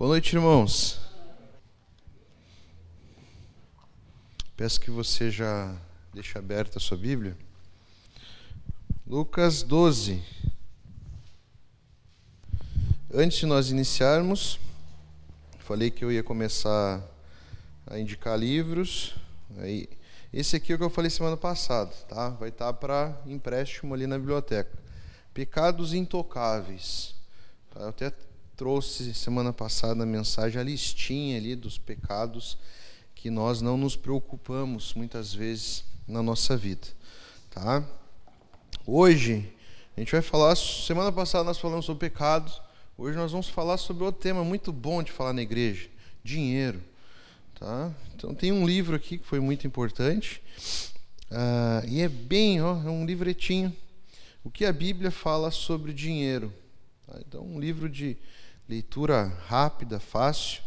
Boa noite, irmãos. Peço que você já deixe aberta a sua Bíblia. Lucas 12. Antes de nós iniciarmos, falei que eu ia começar a indicar livros. Aí, esse aqui é o que eu falei semana passada, tá? Vai estar para empréstimo ali na biblioteca. Pecados intocáveis. Tá? Eu até trouxe semana passada a mensagem, a listinha ali dos pecados que nós não nos preocupamos muitas vezes na nossa vida, tá? Hoje a gente vai falar, semana passada nós falamos sobre pecados, hoje nós vamos falar sobre outro tema muito bom de falar na igreja, dinheiro, tá? Então tem um livro aqui que foi muito importante uh, e é bem, ó, é um livretinho, o que a Bíblia fala sobre dinheiro. Tá? Então um livro de leitura rápida, fácil.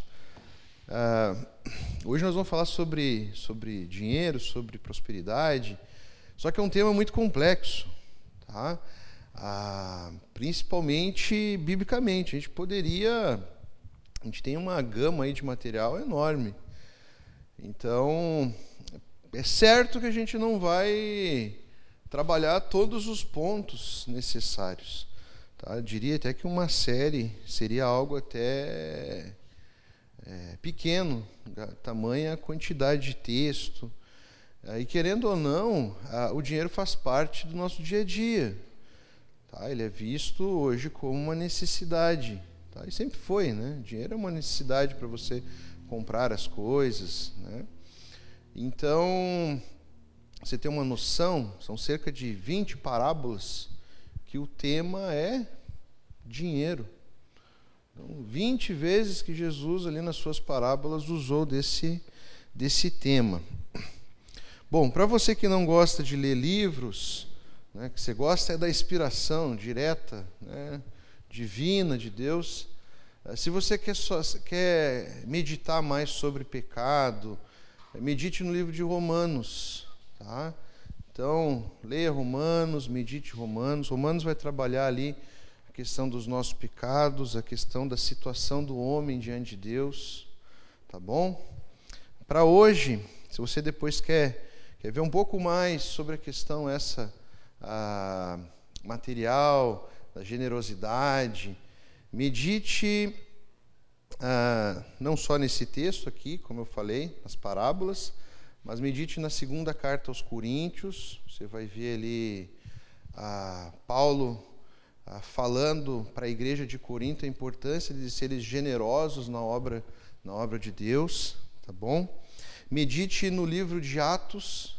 Uh, hoje nós vamos falar sobre, sobre dinheiro, sobre prosperidade, só que é um tema muito complexo, tá? Uh, principalmente biblicamente. A gente poderia. A gente tem uma gama aí de material enorme. Então, é certo que a gente não vai trabalhar todos os pontos necessários. Tá? Eu diria até que uma série seria algo até é, pequeno, tamanha quantidade de texto. E querendo ou não, a, o dinheiro faz parte do nosso dia a dia. Tá? Ele é visto hoje como uma necessidade. Tá? E sempre foi, né? Dinheiro é uma necessidade para você comprar as coisas. Né? Então, você tem uma noção, são cerca de 20 parábolas que o tema é dinheiro. Então, 20 vezes que Jesus, ali nas suas parábolas, usou desse, desse tema. Bom, para você que não gosta de ler livros, né, que você gosta é da inspiração direta, né, divina de Deus, eh, se você quer, só, quer meditar mais sobre pecado, medite no livro de Romanos. Tá? Então, leia Romanos, medite Romanos. Romanos vai trabalhar ali a questão dos nossos pecados, a questão da situação do homem diante de Deus. Tá bom? Para hoje, se você depois quer, quer ver um pouco mais sobre a questão essa a, material, da generosidade, medite ah, não só nesse texto aqui, como eu falei, nas parábolas, mas medite na segunda carta aos Coríntios, você vai ver ali ah, Paulo ah, falando para a igreja de Corinto a importância de serem generosos na obra, na obra de Deus, tá bom? Medite no livro de Atos,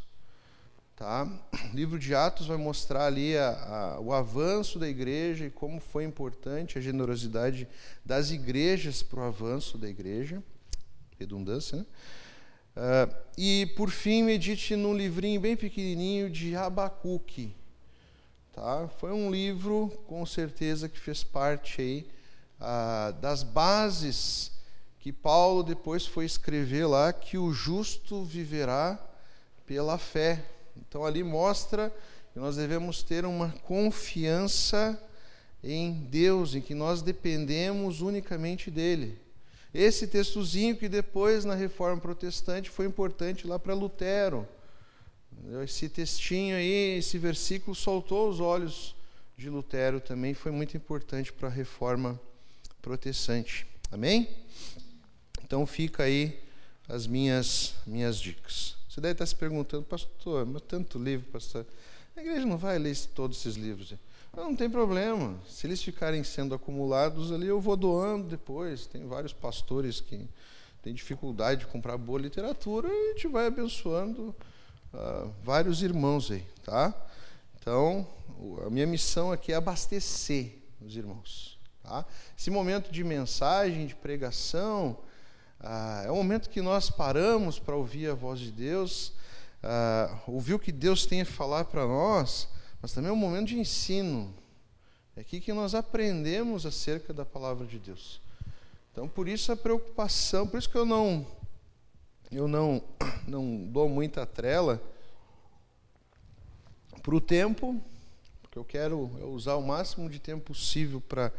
tá? O livro de Atos vai mostrar ali a, a, o avanço da igreja e como foi importante a generosidade das igrejas para o avanço da igreja, redundância, né? Uh, e, por fim, medite num livrinho bem pequenininho de Abacuque. Tá? Foi um livro, com certeza, que fez parte aí, uh, das bases que Paulo depois foi escrever lá, que o justo viverá pela fé. Então, ali mostra que nós devemos ter uma confiança em Deus, em que nós dependemos unicamente dEle. Esse textozinho que depois na Reforma Protestante foi importante lá para Lutero. Esse textinho aí, esse versículo soltou os olhos de Lutero também, foi muito importante para a Reforma Protestante. Amém? Então fica aí as minhas minhas dicas. Você deve estar se perguntando, pastor, mas tanto livro, pastor. A igreja não vai ler todos esses livros. Não, tem problema. Se eles ficarem sendo acumulados ali, eu vou doando depois. Tem vários pastores que têm dificuldade de comprar boa literatura e a gente vai abençoando uh, vários irmãos aí, tá? Então, a minha missão aqui é abastecer os irmãos. Tá? Esse momento de mensagem, de pregação, uh, é um momento que nós paramos para ouvir a voz de Deus, uh, ouvir o que Deus tem a falar para nós mas também é um momento de ensino. É aqui que nós aprendemos acerca da palavra de Deus. Então, por isso a preocupação, por isso que eu não eu não não dou muita trela para o tempo, porque eu quero usar o máximo de tempo possível para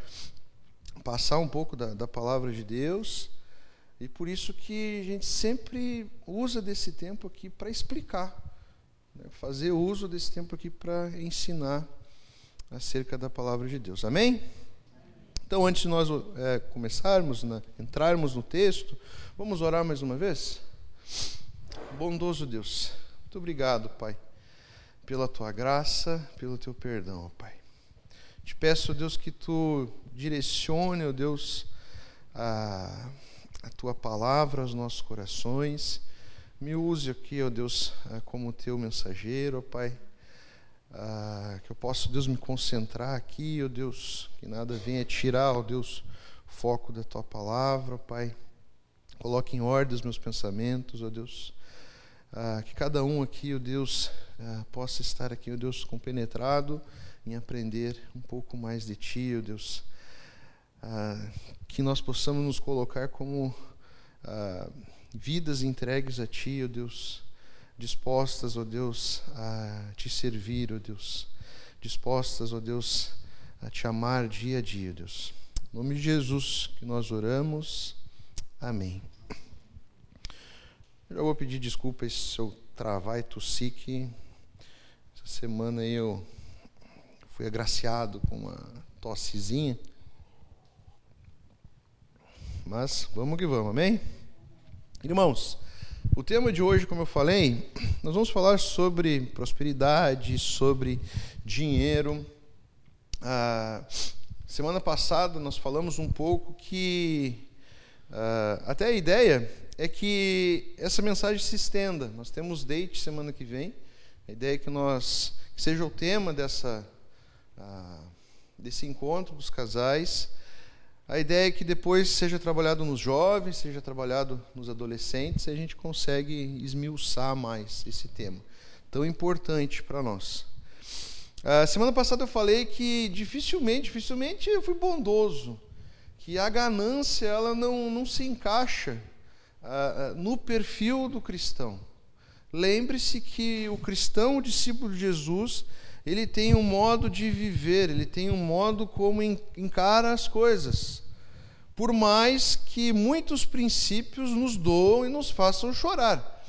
passar um pouco da, da palavra de Deus. E por isso que a gente sempre usa desse tempo aqui para explicar? Fazer uso desse tempo aqui para ensinar acerca da palavra de Deus. Amém? Então, antes de nós é, começarmos, né, entrarmos no texto, vamos orar mais uma vez? Bondoso Deus, muito obrigado, Pai, pela tua graça, pelo teu perdão, Pai. Te peço, Deus, que tu direcione, ó Deus, a, a tua palavra aos nossos corações. Me use aqui, ó Deus, como teu mensageiro, ó Pai. Ah, que eu possa, Deus, me concentrar aqui, ó Deus, que nada venha tirar, ó Deus, o foco da tua palavra, ó Pai. Coloque em ordem os meus pensamentos, ó Deus. Ah, que cada um aqui, ó Deus, ah, possa estar aqui, ó Deus, compenetrado em aprender um pouco mais de Ti, ó Deus. Ah, que nós possamos nos colocar como ah, vidas entregues a Ti, ó Deus, dispostas, ó Deus, a Te servir, ó Deus, dispostas, ó Deus, a Te amar dia a dia, Deus. Em nome de Jesus que nós oramos. Amém. Eu vou pedir desculpas se eu travar e tossir, que essa semana eu fui agraciado com uma tossezinha. Mas vamos que vamos, amém? Irmãos, o tema de hoje, como eu falei, nós vamos falar sobre prosperidade, sobre dinheiro. Ah, semana passada nós falamos um pouco que ah, até a ideia é que essa mensagem se estenda. Nós temos date semana que vem. A ideia é que nós que seja o tema dessa ah, desse encontro dos casais. A ideia é que depois seja trabalhado nos jovens, seja trabalhado nos adolescentes, e a gente consegue esmiuçar mais esse tema tão importante para nós. A semana passada eu falei que dificilmente, dificilmente eu fui bondoso, que a ganância ela não, não se encaixa uh, no perfil do cristão. Lembre-se que o cristão, o discípulo de Jesus, ele tem um modo de viver, ele tem um modo como encara as coisas. Por mais que muitos princípios nos doam e nos façam chorar.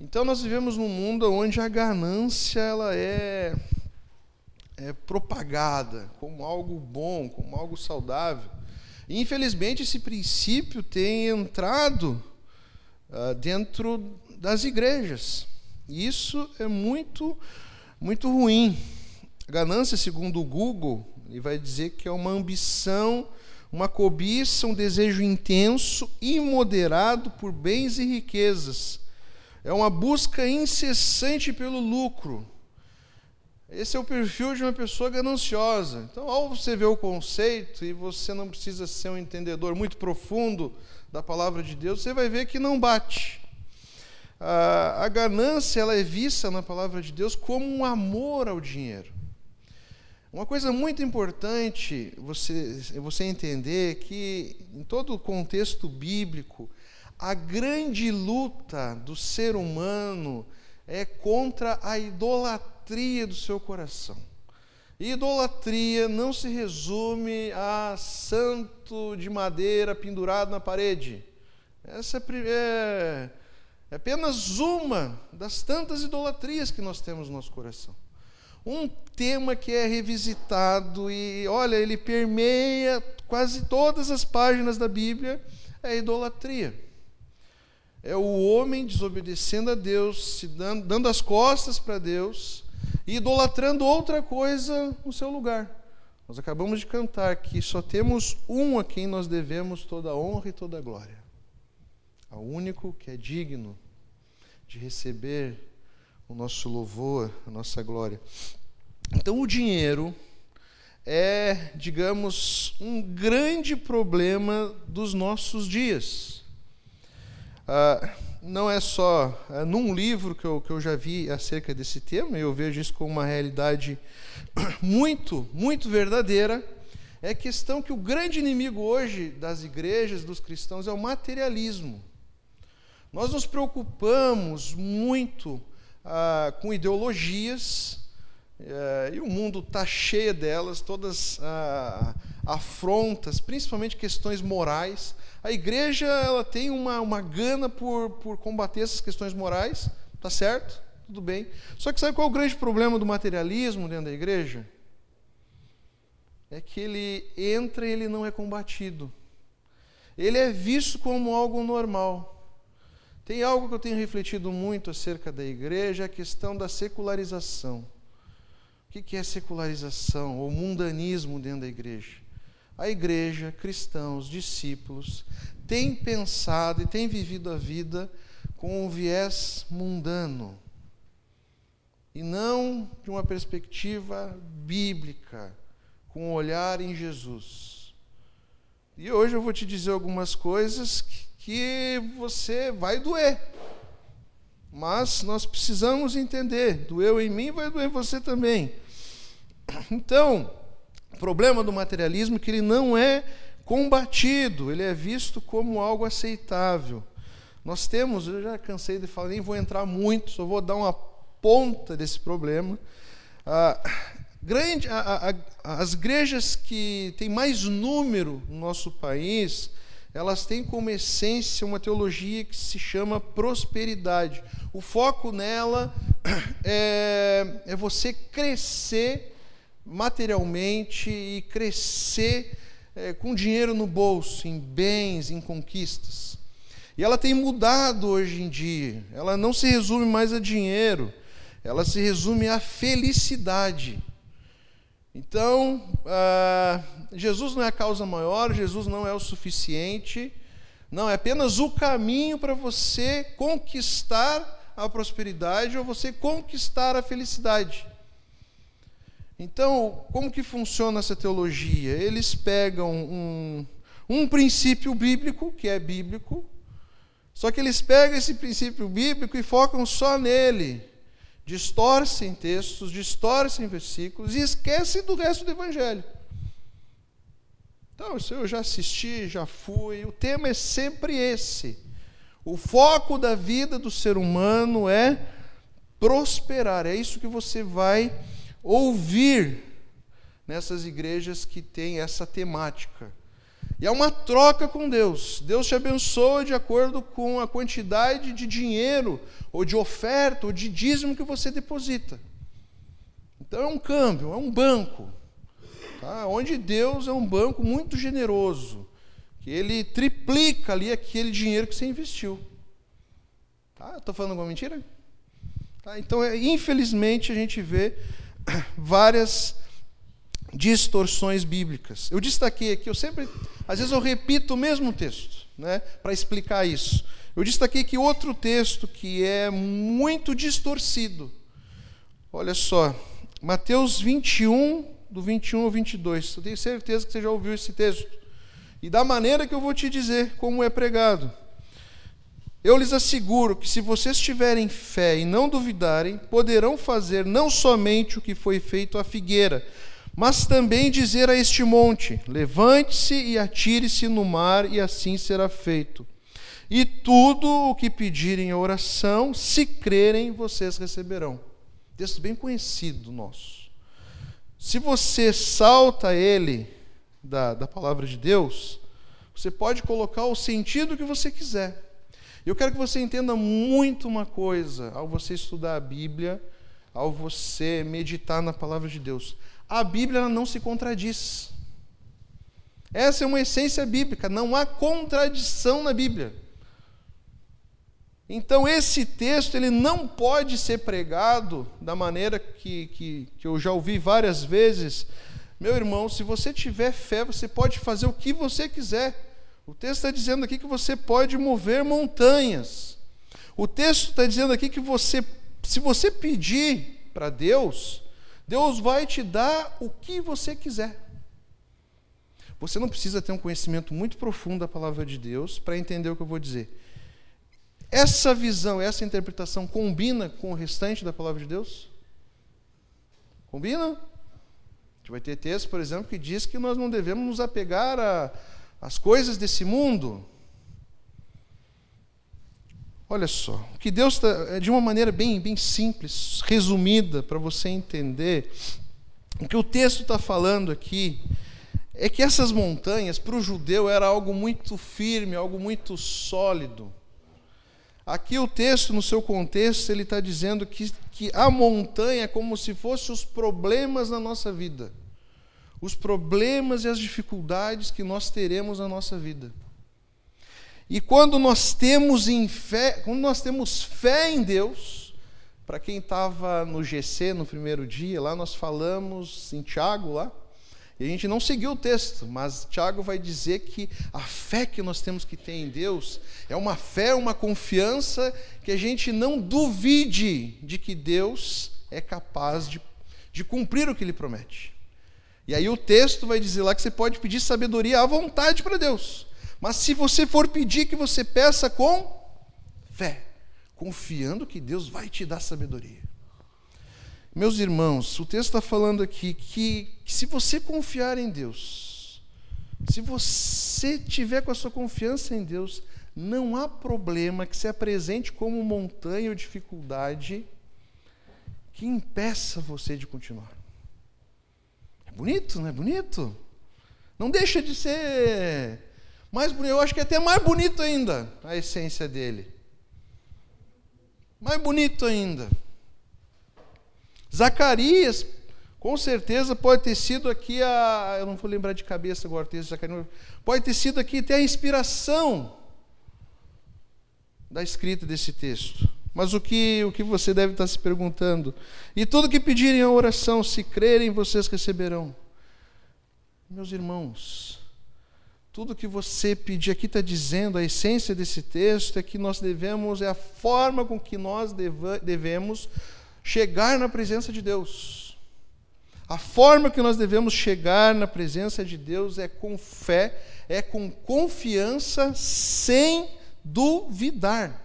Então nós vivemos num mundo onde a ganância ela é, é propagada como algo bom, como algo saudável. Infelizmente esse princípio tem entrado uh, dentro das igrejas. Isso é muito muito ruim. Ganância, segundo o Google, ele vai dizer que é uma ambição, uma cobiça, um desejo intenso, imoderado por bens e riquezas. É uma busca incessante pelo lucro. Esse é o perfil de uma pessoa gananciosa. Então, ao você ver o conceito, e você não precisa ser um entendedor muito profundo da palavra de Deus, você vai ver que não bate a, ganância ela é vista na palavra de Deus como um amor ao dinheiro. Uma coisa muito importante você, você entender que, em todo o contexto bíblico, a grande luta do ser humano é contra a idolatria do seu coração. idolatria não se resume a santo de madeira pendurado na parede. Essa é, é apenas uma das tantas idolatrias que nós temos no nosso coração. Um tema que é revisitado e, olha, ele permeia quase todas as páginas da Bíblia é a idolatria. É o homem desobedecendo a Deus, se dando, dando as costas para Deus e idolatrando outra coisa no seu lugar. Nós acabamos de cantar que só temos um a quem nós devemos toda a honra e toda a glória ao único que é digno de receber o nosso louvor, a nossa glória. Então, o dinheiro é, digamos, um grande problema dos nossos dias. Ah, não é só é, num livro que eu, que eu já vi acerca desse tema, eu vejo isso como uma realidade muito, muito verdadeira. É questão que o grande inimigo hoje das igrejas, dos cristãos, é o materialismo. Nós nos preocupamos muito ah, com ideologias, eh, e o mundo está cheio delas, todas ah, afrontas, principalmente questões morais. A igreja ela tem uma, uma gana por, por combater essas questões morais, tá certo? Tudo bem. Só que sabe qual é o grande problema do materialismo dentro da igreja? É que ele entra e ele não é combatido. Ele é visto como algo normal. Tem algo que eu tenho refletido muito acerca da igreja, a questão da secularização. O que é secularização ou mundanismo dentro da igreja? A igreja, cristãos, discípulos, têm pensado e têm vivido a vida com um viés mundano e não de uma perspectiva bíblica, com um olhar em Jesus. E hoje eu vou te dizer algumas coisas que que você vai doer. Mas nós precisamos entender: doeu em mim, vai doer em você também. Então, o problema do materialismo é que ele não é combatido, ele é visto como algo aceitável. Nós temos, eu já cansei de falar, nem vou entrar muito, só vou dar uma ponta desse problema. Ah, grande, as igrejas que têm mais número no nosso país, elas têm como essência uma teologia que se chama prosperidade. O foco nela é, é você crescer materialmente e crescer é, com dinheiro no bolso, em bens, em conquistas. E ela tem mudado hoje em dia. Ela não se resume mais a dinheiro, ela se resume à felicidade. Então, ah, Jesus não é a causa maior, Jesus não é o suficiente, não, é apenas o caminho para você conquistar a prosperidade ou você conquistar a felicidade. Então, como que funciona essa teologia? Eles pegam um, um princípio bíblico, que é bíblico, só que eles pegam esse princípio bíblico e focam só nele distorcem textos, distorcem versículos e esquecem do resto do Evangelho. Então, isso eu já assisti, já fui. O tema é sempre esse. O foco da vida do ser humano é prosperar. É isso que você vai ouvir nessas igrejas que têm essa temática. E é uma troca com Deus. Deus te abençoa de acordo com a quantidade de dinheiro, ou de oferta, ou de dízimo que você deposita. Então é um câmbio, é um banco. Tá? Onde Deus é um banco muito generoso, que ele triplica ali aquele dinheiro que você investiu. Tá? Estou falando alguma mentira? Tá? Então, é, infelizmente, a gente vê várias distorções bíblicas. Eu destaquei aqui, eu sempre, às vezes eu repito o mesmo texto, né, para explicar isso. Eu destaquei que outro texto que é muito distorcido. Olha só, Mateus 21, do 21 ao 22. Eu tenho certeza que você já ouviu esse texto. E da maneira que eu vou te dizer como é pregado. Eu lhes asseguro que se vocês tiverem fé e não duvidarem, poderão fazer não somente o que foi feito à figueira, mas também dizer a este monte: levante-se e atire-se no mar, e assim será feito. E tudo o que pedirem em oração, se crerem, vocês receberão. Texto bem conhecido nosso. Se você salta ele da, da palavra de Deus, você pode colocar o sentido que você quiser. Eu quero que você entenda muito uma coisa ao você estudar a Bíblia, ao você meditar na palavra de Deus a Bíblia não se contradiz. Essa é uma essência bíblica, não há contradição na Bíblia. Então, esse texto ele não pode ser pregado da maneira que, que, que eu já ouvi várias vezes. Meu irmão, se você tiver fé, você pode fazer o que você quiser. O texto está dizendo aqui que você pode mover montanhas. O texto está dizendo aqui que você, se você pedir para Deus, Deus vai te dar o que você quiser. Você não precisa ter um conhecimento muito profundo da palavra de Deus para entender o que eu vou dizer. Essa visão, essa interpretação combina com o restante da palavra de Deus? Combina? A gente vai ter texto, por exemplo, que diz que nós não devemos nos apegar às coisas desse mundo. Olha só, que Deus está, é de uma maneira bem, bem simples, resumida, para você entender, o que o texto está falando aqui é que essas montanhas, para o judeu, era algo muito firme, algo muito sólido. Aqui o texto, no seu contexto, ele está dizendo que, que a montanha é como se fossem os problemas na nossa vida. Os problemas e as dificuldades que nós teremos na nossa vida. E quando nós temos em fé, quando nós temos fé em Deus, para quem estava no GC no primeiro dia, lá nós falamos em Tiago lá, e a gente não seguiu o texto, mas Tiago vai dizer que a fé que nós temos que ter em Deus é uma fé, uma confiança que a gente não duvide de que Deus é capaz de, de cumprir o que ele promete. E aí o texto vai dizer lá que você pode pedir sabedoria à vontade para Deus. Mas se você for pedir, que você peça com fé, confiando que Deus vai te dar sabedoria. Meus irmãos, o texto está falando aqui que, que, se você confiar em Deus, se você tiver com a sua confiança em Deus, não há problema que se apresente como montanha ou dificuldade que impeça você de continuar. É bonito, não é bonito? Não deixa de ser mais bonito, eu acho que é até mais bonito ainda a essência dele. Mais bonito ainda. Zacarias, com certeza, pode ter sido aqui a. Eu não vou lembrar de cabeça agora o texto de Zacarias. Pode ter sido aqui até a inspiração da escrita desse texto. Mas o que, o que você deve estar se perguntando? E tudo que pedirem a oração, se crerem, vocês receberão. Meus irmãos, tudo que você pedir aqui está dizendo, a essência desse texto é que nós devemos, é a forma com que nós deva, devemos chegar na presença de Deus. A forma que nós devemos chegar na presença de Deus é com fé, é com confiança, sem duvidar.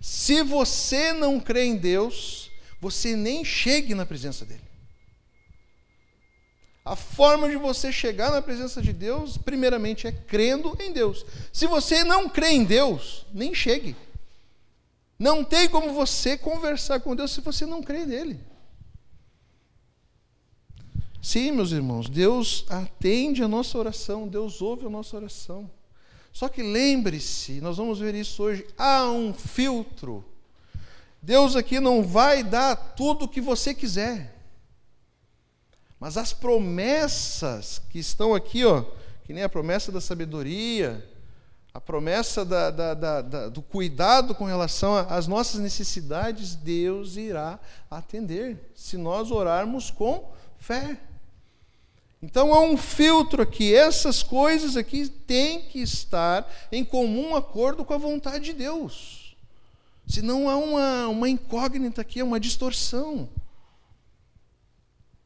Se você não crê em Deus, você nem chegue na presença dele. A forma de você chegar na presença de Deus, primeiramente, é crendo em Deus. Se você não crê em Deus, nem chegue. Não tem como você conversar com Deus se você não crê nele. Sim, meus irmãos, Deus atende a nossa oração, Deus ouve a nossa oração. Só que lembre-se, nós vamos ver isso hoje, há um filtro. Deus aqui não vai dar tudo o que você quiser. Mas as promessas que estão aqui, ó, que nem a promessa da sabedoria, a promessa da, da, da, do cuidado com relação às nossas necessidades, Deus irá atender, se nós orarmos com fé. Então há um filtro aqui, essas coisas aqui têm que estar em comum acordo com a vontade de Deus. Senão há uma, uma incógnita aqui, uma distorção.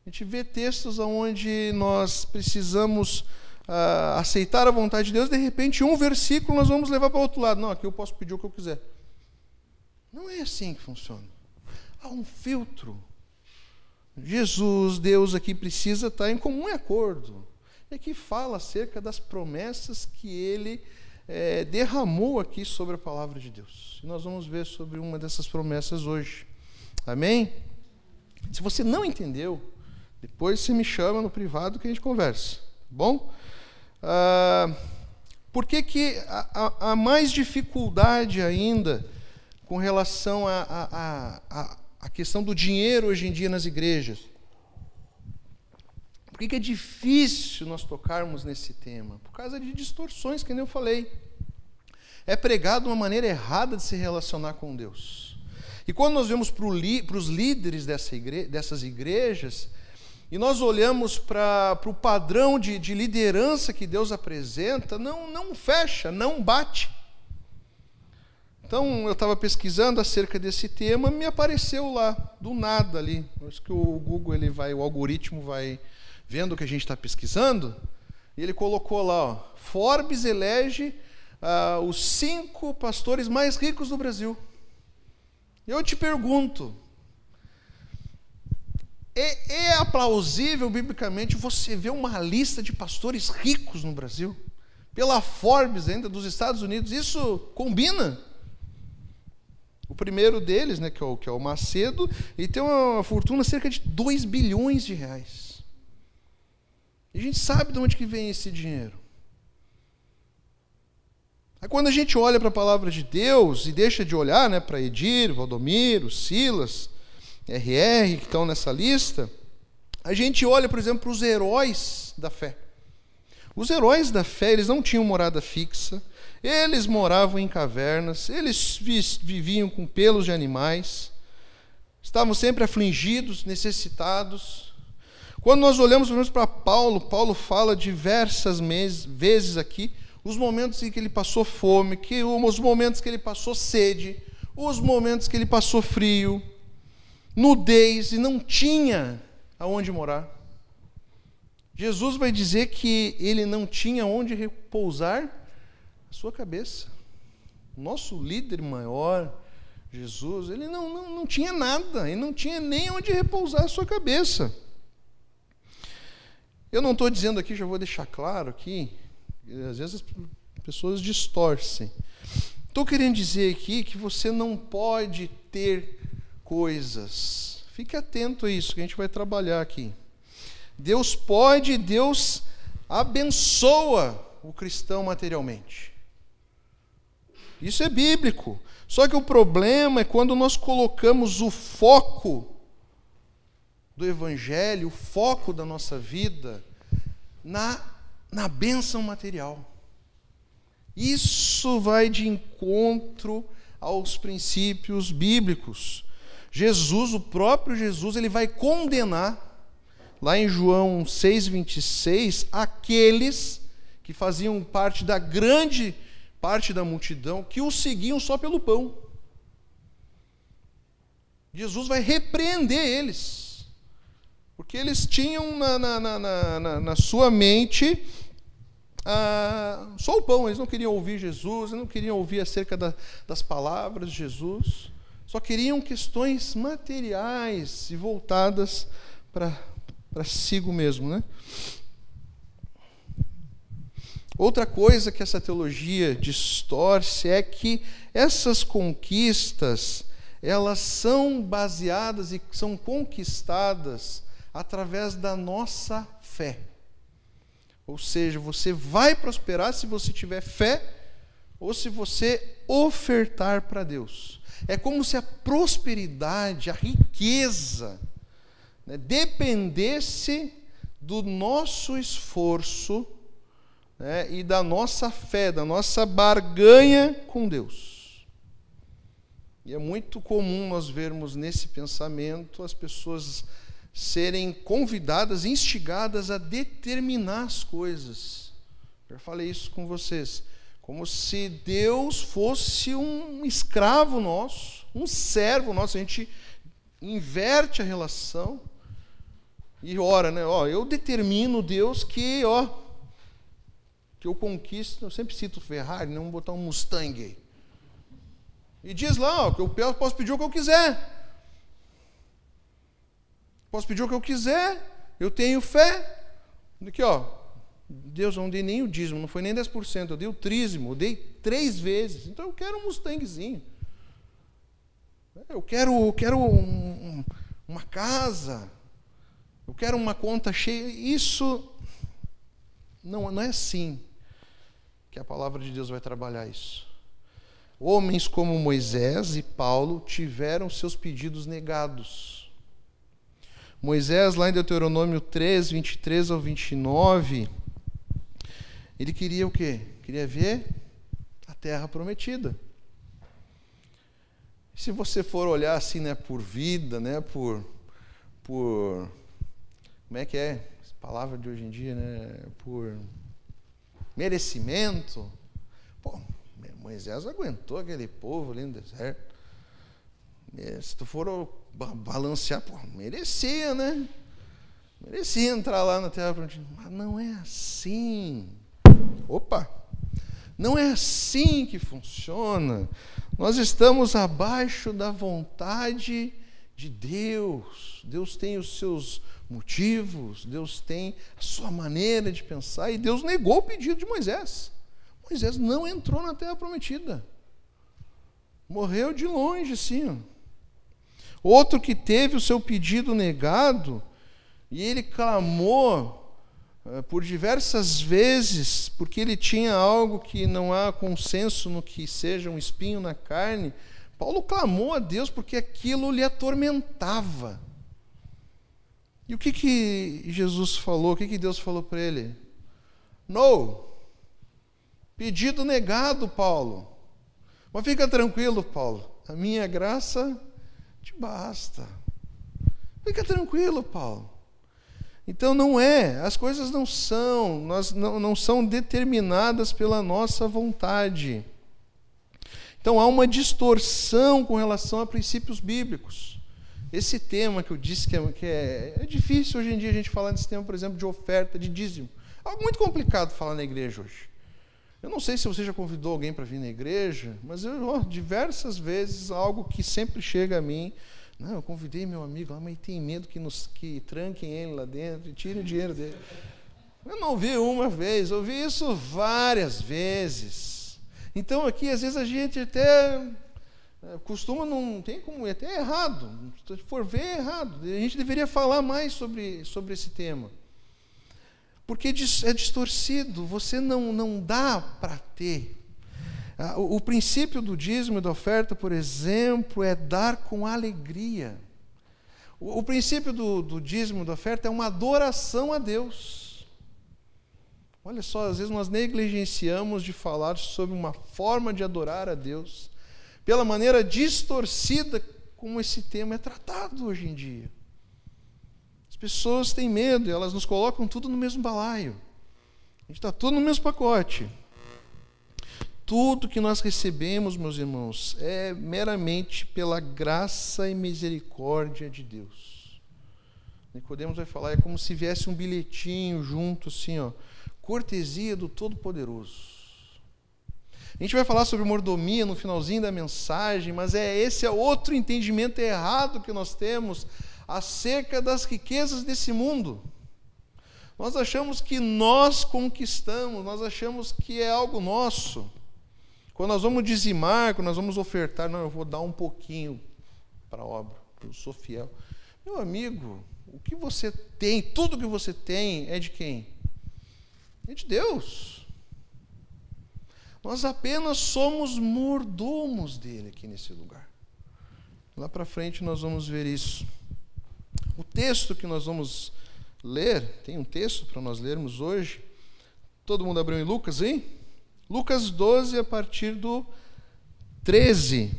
A gente vê textos onde nós precisamos uh, aceitar a vontade de Deus, de repente, um versículo nós vamos levar para o outro lado. Não, aqui eu posso pedir o que eu quiser. Não é assim que funciona. Há um filtro. Jesus, Deus aqui precisa estar em comum acordo. E aqui fala acerca das promessas que ele é, derramou aqui sobre a palavra de Deus. E nós vamos ver sobre uma dessas promessas hoje. Amém? Se você não entendeu, depois você me chama no privado que a gente conversa. Tá bom? Ah, por que, que há, mais dificuldade ainda com relação à questão do dinheiro hoje em dia nas igrejas? Por que, que é difícil nós tocarmos nesse tema? Por causa de distorções, que nem eu falei. É pregado uma maneira errada de se relacionar com Deus. E quando nós vemos para os líderes dessa igre, dessas igrejas, e nós olhamos para o padrão de, de liderança que Deus apresenta, não, não fecha, não bate. Então, eu estava pesquisando acerca desse tema, me apareceu lá, do nada ali. Acho que o Google, ele vai, o algoritmo vai vendo o que a gente está pesquisando, e ele colocou lá, ó, Forbes elege ah, os cinco pastores mais ricos do Brasil. Eu te pergunto, é, é aplausível biblicamente você ver uma lista de pastores ricos no Brasil? Pela Forbes ainda dos Estados Unidos, isso combina? O primeiro deles, né, que, é o, que é o Macedo, ele tem uma fortuna cerca de 2 bilhões de reais. E a gente sabe de onde que vem esse dinheiro. Aí quando a gente olha para a palavra de Deus e deixa de olhar né, para Edir, Valdomiro, Silas, RR, que estão nessa lista, a gente olha, por exemplo, para os heróis da fé. Os heróis da fé, eles não tinham morada fixa, eles moravam em cavernas, eles viviam com pelos de animais, estavam sempre afligidos, necessitados. Quando nós olhamos, por exemplo, para Paulo, Paulo fala diversas vezes aqui os momentos em que ele passou fome, que os momentos que ele passou sede, os momentos que ele passou frio, nudez e não tinha aonde morar. Jesus vai dizer que ele não tinha onde repousar a sua cabeça. Nosso líder maior, Jesus, ele não, não, não tinha nada, ele não tinha nem onde repousar a sua cabeça. Eu não estou dizendo aqui, já vou deixar claro aqui, às vezes as pessoas distorcem. Estou querendo dizer aqui que você não pode ter coisas. Fique atento a isso que a gente vai trabalhar aqui. Deus pode, Deus abençoa o cristão materialmente. Isso é bíblico. Só que o problema é quando nós colocamos o foco do Evangelho, o foco da nossa vida, na na bênção material. Isso vai de encontro aos princípios bíblicos. Jesus, o próprio Jesus, ele vai condenar, lá em João 6,26, aqueles que faziam parte da grande parte da multidão, que o seguiam só pelo pão. Jesus vai repreender eles, porque eles tinham na, na, na, na, na sua mente ah, só o pão, eles não queriam ouvir Jesus, eles não queriam ouvir acerca da, das palavras de Jesus, só queriam questões materiais e voltadas para si mesmo. Né? Outra coisa que essa teologia distorce é que essas conquistas elas são baseadas e são conquistadas através da nossa fé. Ou seja, você vai prosperar se você tiver fé ou se você ofertar para Deus. É como se a prosperidade, a riqueza, né, dependesse do nosso esforço né, e da nossa fé, da nossa barganha com Deus. E é muito comum nós vermos nesse pensamento as pessoas serem convidadas, instigadas a determinar as coisas. Já falei isso com vocês. Como se Deus fosse um escravo nosso, um servo nosso. A gente inverte a relação e ora, né? Ó, eu determino Deus que, ó, que eu conquisto. Eu sempre cito Ferrari, não vou botar um Mustang aí. E diz lá, ó, que eu posso pedir o que eu quiser. Posso pedir o que eu quiser, eu tenho fé. Aqui, ó, Deus, eu não dei nem o dízimo, não foi nem 10%, eu dei o trízimo, eu dei três vezes. Então eu quero um Mustangzinho. Eu quero, eu quero um, uma casa, eu quero uma conta cheia. Isso não, não é assim que a palavra de Deus vai trabalhar isso. Homens como Moisés e Paulo tiveram seus pedidos negados. Moisés, lá em Deuteronômio 3, 23 ao 29, ele queria o quê? Queria ver a terra prometida. Se você for olhar assim, né, por vida, né, por, por, como é que é? Essa palavra de hoje em dia, né, por merecimento. Pô, Moisés aguentou aquele povo ali no deserto. É, se tu for balancear, pô, merecia, né? Merecia entrar lá na terra prometida. Mas não é assim. Opa! Não é assim que funciona. Nós estamos abaixo da vontade de Deus. Deus tem os seus motivos, Deus tem a sua maneira de pensar, e Deus negou o pedido de Moisés. Moisés não entrou na terra prometida. Morreu de longe, sim. Outro que teve o seu pedido negado, e ele clamou por diversas vezes, porque ele tinha algo que não há consenso no que seja um espinho na carne, Paulo clamou a Deus porque aquilo lhe atormentava. E o que, que Jesus falou? O que, que Deus falou para ele? No. Pedido negado, Paulo. Mas fica tranquilo, Paulo. A minha graça te basta. Fica tranquilo, Paulo. Então não é, as coisas não são, nós não, não são determinadas pela nossa vontade. Então há uma distorção com relação a princípios bíblicos. Esse tema que eu disse que, é, que é, é difícil hoje em dia a gente falar desse tema, por exemplo, de oferta, de dízimo. Algo muito complicado falar na igreja hoje. Eu não sei se você já convidou alguém para vir na igreja, mas eu, oh, diversas vezes, algo que sempre chega a mim, não, eu convidei meu amigo, ah, mas tem medo que, nos, que tranquem ele lá dentro e tirem o dinheiro dele. Eu não ouvi uma vez, ouvi isso várias vezes. Então aqui, às vezes, a gente até é, costuma, não tem como, é até errado. Se for ver, é errado. A gente deveria falar mais sobre, sobre esse tema. Porque é distorcido, você não, não dá para ter ah, o princípio do dízimo e da oferta, por exemplo, é dar com alegria. O princípio do, do dízimo e da oferta é uma adoração a Deus. Olha só, às vezes nós negligenciamos de falar sobre uma forma de adorar a Deus, pela maneira distorcida como esse tema é tratado hoje em dia. As pessoas têm medo, elas nos colocam tudo no mesmo balaio. A gente está tudo no mesmo pacote. Tudo que nós recebemos, meus irmãos, é meramente pela graça e misericórdia de Deus. Nicodemos vai falar, é como se viesse um bilhetinho junto, assim, ó, cortesia do Todo-Poderoso. A gente vai falar sobre mordomia no finalzinho da mensagem, mas é esse é outro entendimento errado que nós temos acerca das riquezas desse mundo. Nós achamos que nós conquistamos, nós achamos que é algo nosso. Quando nós vamos dizimar, quando nós vamos ofertar, não, eu vou dar um pouquinho para a obra, eu sou fiel. Meu amigo, o que você tem, tudo que você tem é de quem? É de Deus. Nós apenas somos mordomos dele aqui nesse lugar. Lá para frente nós vamos ver isso. O texto que nós vamos ler, tem um texto para nós lermos hoje. Todo mundo abriu em Lucas, hein? Lucas 12, a partir do 13.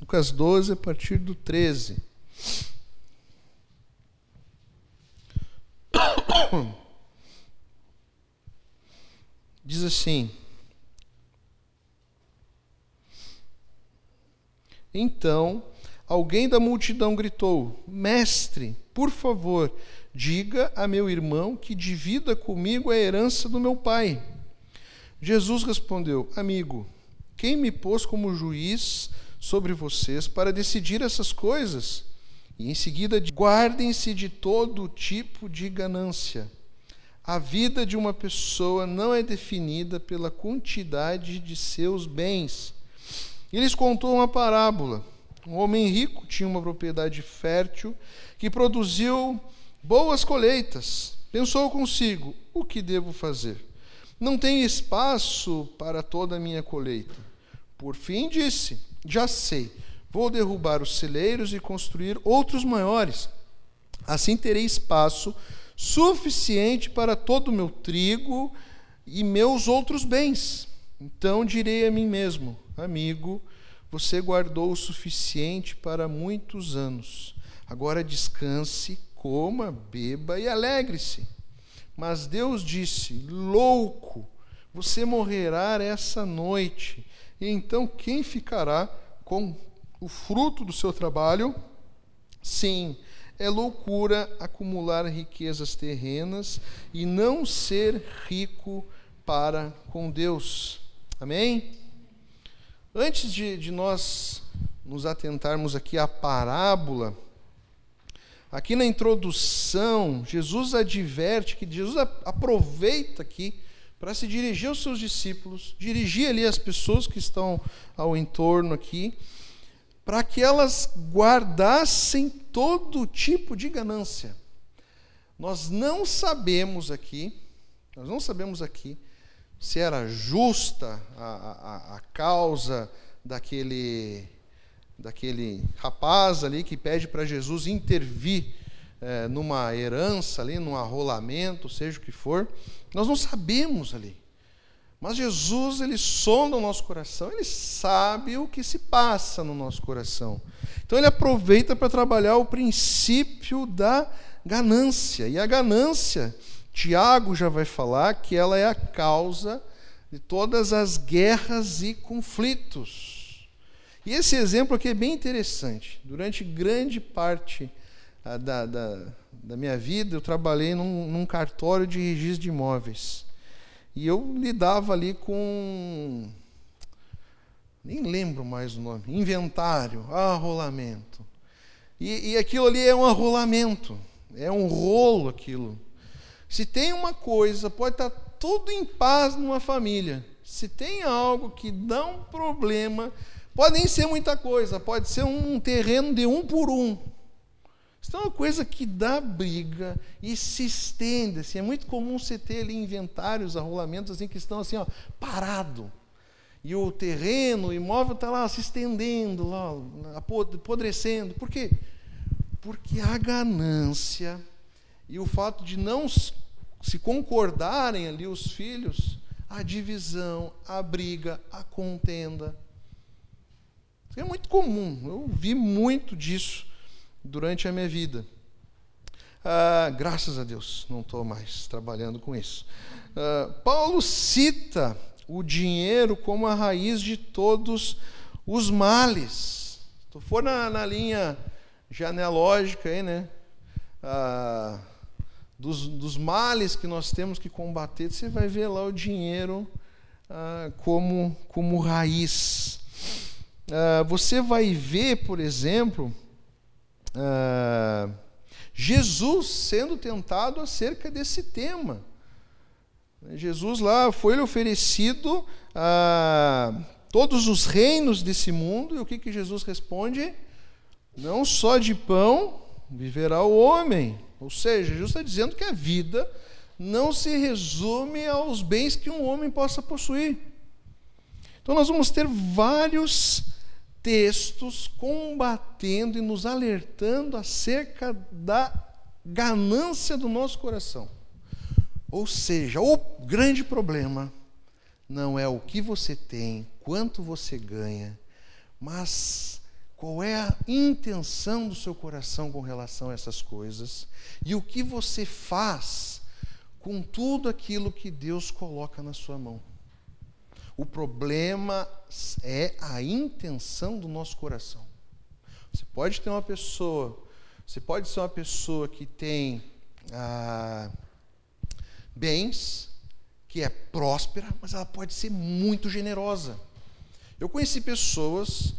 Lucas 12, a partir do 13. Diz assim: Então Alguém da multidão gritou: Mestre, por favor, diga a meu irmão que divida comigo a herança do meu pai. Jesus respondeu: Amigo, quem me pôs como juiz sobre vocês para decidir essas coisas? E em seguida, guardem-se de todo tipo de ganância. A vida de uma pessoa não é definida pela quantidade de seus bens. E lhes contou uma parábola. Um homem rico tinha uma propriedade fértil que produziu boas colheitas. Pensou consigo: o que devo fazer? Não tem espaço para toda a minha colheita. Por fim disse: Já sei, vou derrubar os celeiros e construir outros maiores. Assim terei espaço suficiente para todo o meu trigo e meus outros bens. Então direi a mim mesmo: Amigo, você guardou o suficiente para muitos anos. Agora descanse, coma, beba e alegre-se. Mas Deus disse: Louco, você morrerá essa noite. E então quem ficará com o fruto do seu trabalho? Sim, é loucura acumular riquezas terrenas e não ser rico para com Deus. Amém? Antes de, de nós nos atentarmos aqui à parábola, aqui na introdução, Jesus adverte que Jesus aproveita aqui para se dirigir aos seus discípulos, dirigir ali as pessoas que estão ao entorno aqui, para que elas guardassem todo tipo de ganância. Nós não sabemos aqui, nós não sabemos aqui se era justa a, a, a causa daquele, daquele rapaz ali que pede para Jesus intervir é, numa herança ali, num arrolamento, seja o que for. Nós não sabemos ali. Mas Jesus, ele sonda o nosso coração, ele sabe o que se passa no nosso coração. Então ele aproveita para trabalhar o princípio da ganância. E a ganância, Tiago já vai falar que ela é a causa de todas as guerras e conflitos. E esse exemplo aqui é bem interessante. Durante grande parte ah, da, da, da minha vida, eu trabalhei num, num cartório de registro de imóveis. E eu lidava ali com. Nem lembro mais o nome. Inventário, arrolamento. E, e aquilo ali é um arrolamento. É um rolo aquilo. Se tem uma coisa, pode estar tudo em paz numa família. Se tem algo que dá um problema, pode nem ser muita coisa, pode ser um terreno de um por um. Isso é uma coisa que dá briga e se estende. Assim, é muito comum você ter ali inventários, arrolamentos assim, que estão assim, ó, parado. E o terreno, o imóvel está lá se estendendo, lá, apodrecendo. Por quê? Porque a ganância e o fato de não se concordarem ali os filhos, a divisão, a briga, a contenda. Isso é muito comum. Eu vi muito disso durante a minha vida. Ah, graças a Deus, não estou mais trabalhando com isso. Ah, Paulo cita o dinheiro como a raiz de todos os males. Se for na, na linha genealógica aí, né? Ah, dos, dos, males que nós temos que combater, você vai ver lá o dinheiro ah, como, como raiz. Ah, você vai ver, por exemplo, ah, Jesus sendo tentado acerca desse tema. Jesus lá foi-lhe oferecido a todos os reinos desse mundo, e o que, que Jesus responde? Não só de pão viverá o homem. Ou seja, Jesus está dizendo que a vida não se resume aos bens que um homem possa possuir. Então nós vamos ter vários textos combatendo e nos alertando acerca da ganância do nosso coração. Ou seja, o grande problema não é o que você tem, quanto você ganha, mas qual é a intenção do seu coração com relação a essas coisas e o que você faz com tudo aquilo que Deus coloca na sua mão. O problema é a intenção do nosso coração. Você pode ter uma pessoa, você pode ser uma pessoa que tem ah, bens, que é próspera, mas ela pode ser muito generosa. Eu conheci pessoas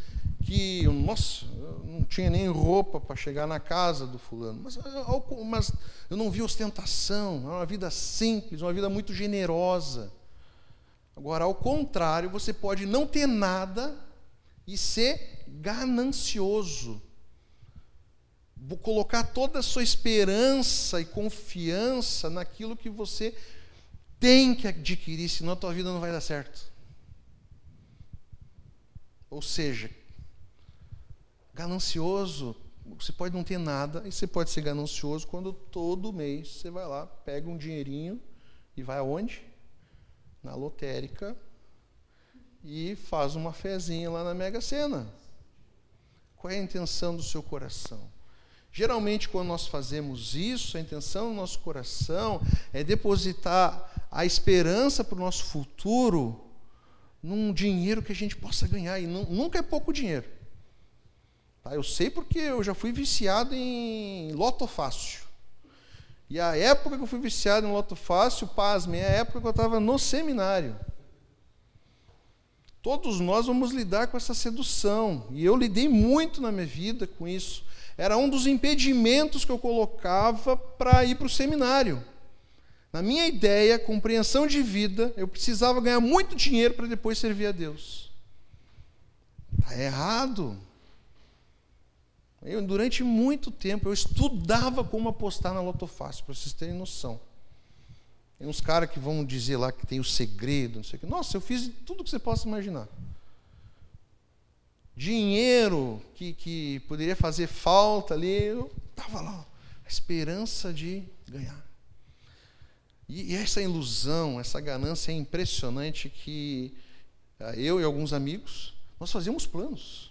que, nossa, eu não tinha nem roupa para chegar na casa do fulano, mas, mas eu não vi ostentação, é uma vida simples, uma vida muito generosa. Agora, ao contrário, você pode não ter nada e ser ganancioso. Vou colocar toda a sua esperança e confiança naquilo que você tem que adquirir, senão a tua vida não vai dar certo. Ou seja, ganancioso, você pode não ter nada e você pode ser ganancioso quando todo mês você vai lá, pega um dinheirinho e vai aonde? na lotérica e faz uma fezinha lá na Mega Sena. Qual é a intenção do seu coração? Geralmente, quando nós fazemos isso, a intenção do nosso coração é depositar a esperança para o nosso futuro num dinheiro que a gente possa ganhar. E nunca é pouco dinheiro. Tá? Eu sei porque eu já fui viciado em loto fácil. E a época que eu fui viciado em Loto Fácil, pasme, é a época que eu estava no seminário. Todos nós vamos lidar com essa sedução. E eu lidei muito na minha vida com isso. Era um dos impedimentos que eu colocava para ir para o seminário. Na minha ideia, compreensão de vida, eu precisava ganhar muito dinheiro para depois servir a Deus. Está errado. Eu, durante muito tempo eu estudava como apostar na Loto Fácil, para vocês terem noção. Tem uns caras que vão dizer lá que tem o segredo, não sei o que. Nossa, eu fiz tudo que você possa imaginar. Dinheiro que, que poderia fazer falta ali, eu estava lá. A esperança de ganhar. E, e essa ilusão, essa ganância é impressionante que ah, eu e alguns amigos, nós fazíamos planos.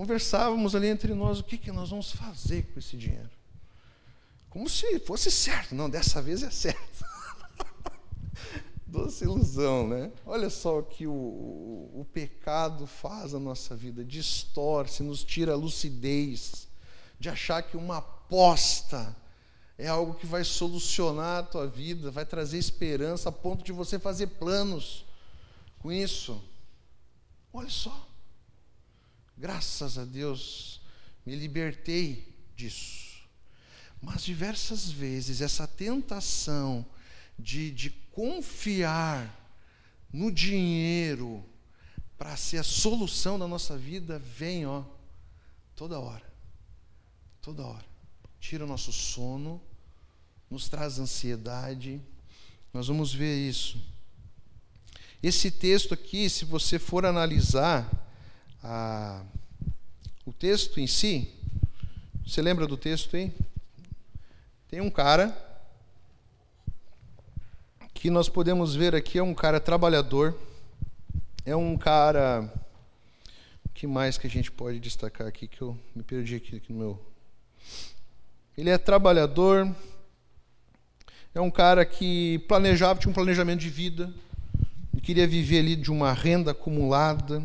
Conversávamos ali entre nós o que, que nós vamos fazer com esse dinheiro. Como se fosse certo. Não, dessa vez é certo. Doce ilusão, né? Olha só o que o, o, o pecado faz na nossa vida: distorce, nos tira a lucidez de achar que uma aposta é algo que vai solucionar a tua vida, vai trazer esperança a ponto de você fazer planos com isso. Olha só. Graças a Deus, me libertei disso. Mas diversas vezes essa tentação de, de confiar no dinheiro para ser a solução da nossa vida vem, ó, toda hora. Toda hora. Tira o nosso sono, nos traz ansiedade. Nós vamos ver isso. Esse texto aqui, se você for analisar a, o texto em si, você lembra do texto aí? Tem um cara que nós podemos ver aqui é um cara trabalhador, é um cara que mais que a gente pode destacar aqui que eu me perdi aqui, aqui no meu. Ele é trabalhador, é um cara que planejava, tinha um planejamento de vida, queria viver ali de uma renda acumulada.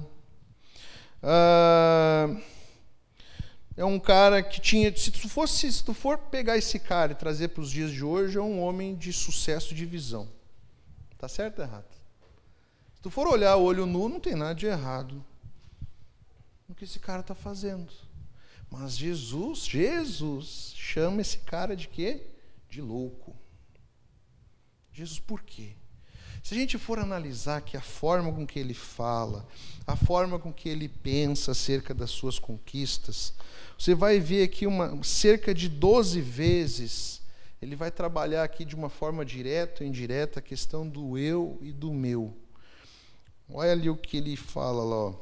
Ah, é um cara que tinha. Se tu, fosse, se tu for pegar esse cara e trazer para os dias de hoje, é um homem de sucesso de visão. Tá certo ou errado? Se tu for olhar o olho nu, não tem nada de errado no que esse cara está fazendo. Mas Jesus, Jesus chama esse cara de quê? De louco. Jesus, por quê? Se a gente for analisar que a forma com que ele fala, a forma com que ele pensa acerca das suas conquistas, você vai ver aqui uma, cerca de 12 vezes, ele vai trabalhar aqui de uma forma direta ou indireta a questão do eu e do meu. Olha ali o que ele fala lá, ó.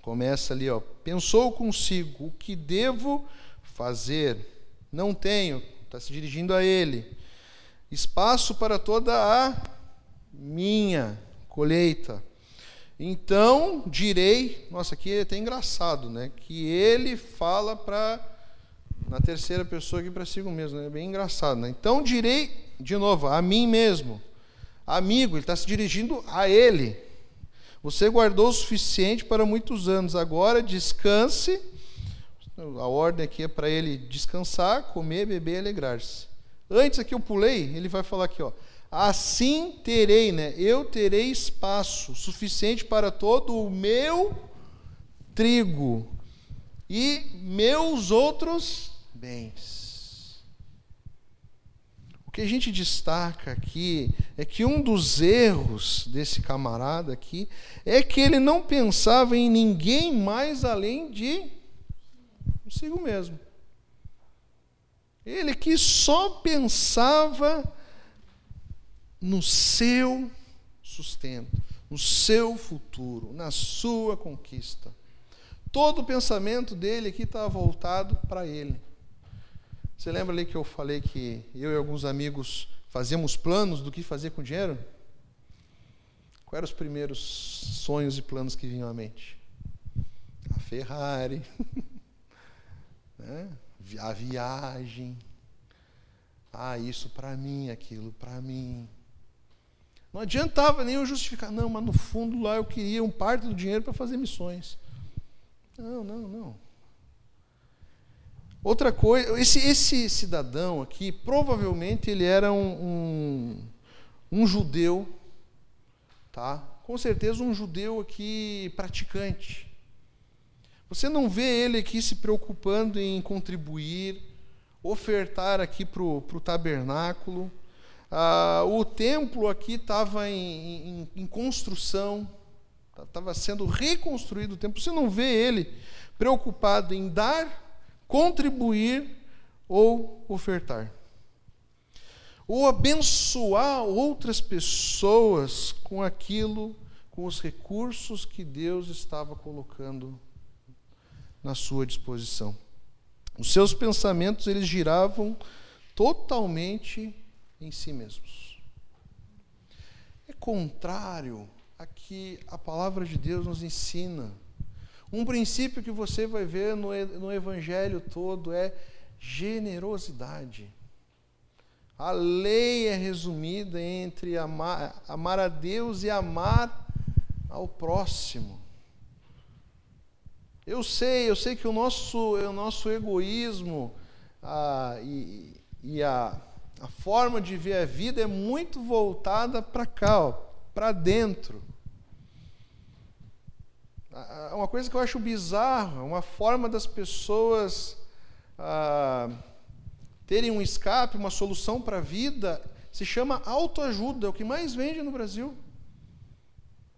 Começa ali, ó. Pensou consigo o que devo fazer? Não tenho. Está se dirigindo a ele. Espaço para toda a minha colheita. Então direi, nossa, aqui é até engraçado, né? Que ele fala para na terceira pessoa aqui para si mesmo, né? É bem engraçado, né? Então direi de novo a mim mesmo, amigo, ele está se dirigindo a ele. Você guardou o suficiente para muitos anos, agora descanse. A ordem aqui é para ele descansar, comer, beber e alegrar-se. Antes aqui eu pulei, ele vai falar aqui, ó. Assim terei, né? Eu terei espaço suficiente para todo o meu trigo e meus outros bens. O que a gente destaca aqui é que um dos erros desse camarada aqui é que ele não pensava em ninguém mais além de consigo mesmo. Ele que só pensava no seu sustento, no seu futuro, na sua conquista. Todo o pensamento dele aqui está voltado para ele. Você lembra ali que eu falei que eu e alguns amigos fazíamos planos do que fazer com o dinheiro? Quais eram os primeiros sonhos e planos que vinham à mente? A Ferrari, né? a viagem. Ah, isso para mim, aquilo para mim. Não adiantava nem eu justificar, não, mas no fundo lá eu queria um parte do dinheiro para fazer missões. Não, não, não. Outra coisa, esse, esse cidadão aqui, provavelmente ele era um, um, um judeu, tá? com certeza um judeu aqui praticante. Você não vê ele aqui se preocupando em contribuir, ofertar aqui para o tabernáculo. Ah, o templo aqui estava em, em, em, construção, Estava sendo reconstruído o templo. Você não vê ele preocupado em dar, contribuir ou ofertar. Ou abençoar outras pessoas com aquilo, com os recursos que Deus estava colocando na sua disposição. Os seus pensamentos eles giravam totalmente em si mesmos. É contrário a que a palavra de Deus nos ensina. Um princípio que você vai ver no, no Evangelho todo é generosidade. A lei é resumida entre amar, amar a Deus e amar ao próximo. Eu sei, eu sei que o nosso, o nosso egoísmo ah, e, e a, a forma de ver a vida é muito voltada para cá, para dentro. Uma coisa que eu acho bizarra, uma forma das pessoas ah, terem um escape, uma solução para a vida, se chama autoajuda, é o que mais vende no Brasil.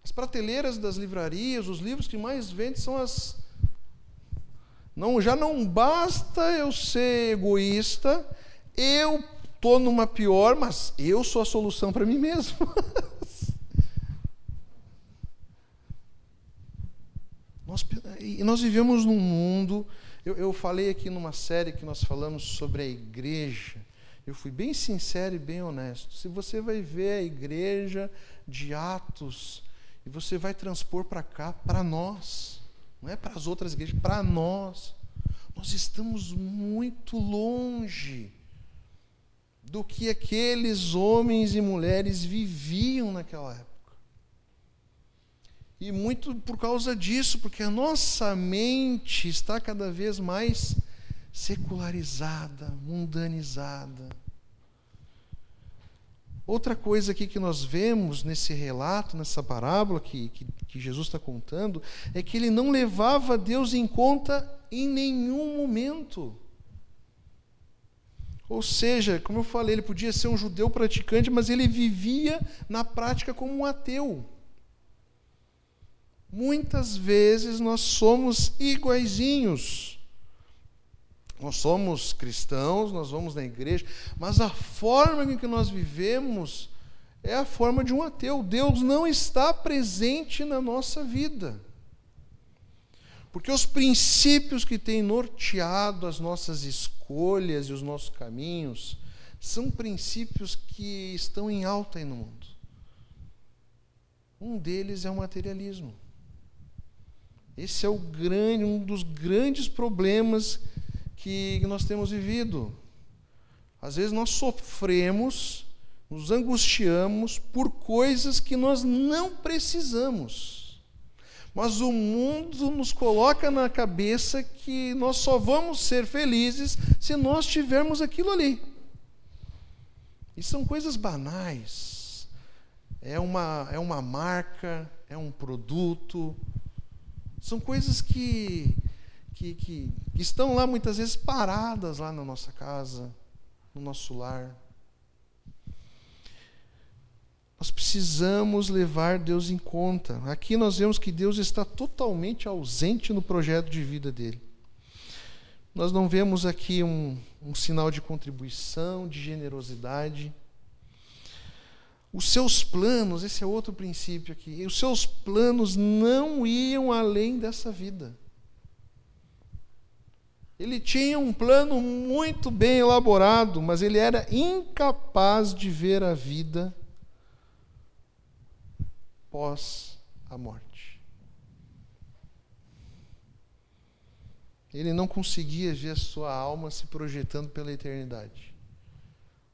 As prateleiras das livrarias, os livros que mais vendem são as não, já não basta eu ser egoísta, eu estou numa pior, mas eu sou a solução para mim mesmo. nós, e nós vivemos num mundo. Eu, eu falei aqui numa série que nós falamos sobre a igreja. Eu fui bem sincero e bem honesto. Se você vai ver a igreja de Atos e você vai transpor para cá, para nós não é para as outras igrejas, para nós. Nós estamos muito longe do que aqueles homens e mulheres viviam naquela época. E muito por causa disso, porque a nossa mente está cada vez mais secularizada, mundanizada. Outra coisa aqui que nós vemos nesse relato, nessa parábola que, que, que Jesus está contando, é que ele não levava Deus em conta em nenhum momento. Ou seja, como eu falei, ele podia ser um judeu praticante, mas ele vivia na prática como um ateu. Muitas vezes nós somos iguaizinhos. Nós somos cristãos, nós vamos na igreja, mas a forma em que nós vivemos é a forma de um ateu. Deus não está presente na nossa vida. Porque os princípios que têm norteado as nossas escolhas e os nossos caminhos são princípios que estão em alta aí no mundo. Um deles é o materialismo. Esse é o grande, um dos grandes problemas que nós temos vivido. Às vezes nós sofremos, nos angustiamos por coisas que nós não precisamos. Mas o mundo nos coloca na cabeça que nós só vamos ser felizes se nós tivermos aquilo ali. E são coisas banais. É uma, é uma marca, é um produto. São coisas que que, que estão lá muitas vezes paradas lá na nossa casa, no nosso lar. Nós precisamos levar Deus em conta. Aqui nós vemos que Deus está totalmente ausente no projeto de vida dele. Nós não vemos aqui um, um sinal de contribuição, de generosidade. Os seus planos, esse é outro princípio aqui, os seus planos não iam além dessa vida. Ele tinha um plano muito bem elaborado, mas ele era incapaz de ver a vida pós a morte. Ele não conseguia ver a sua alma se projetando pela eternidade.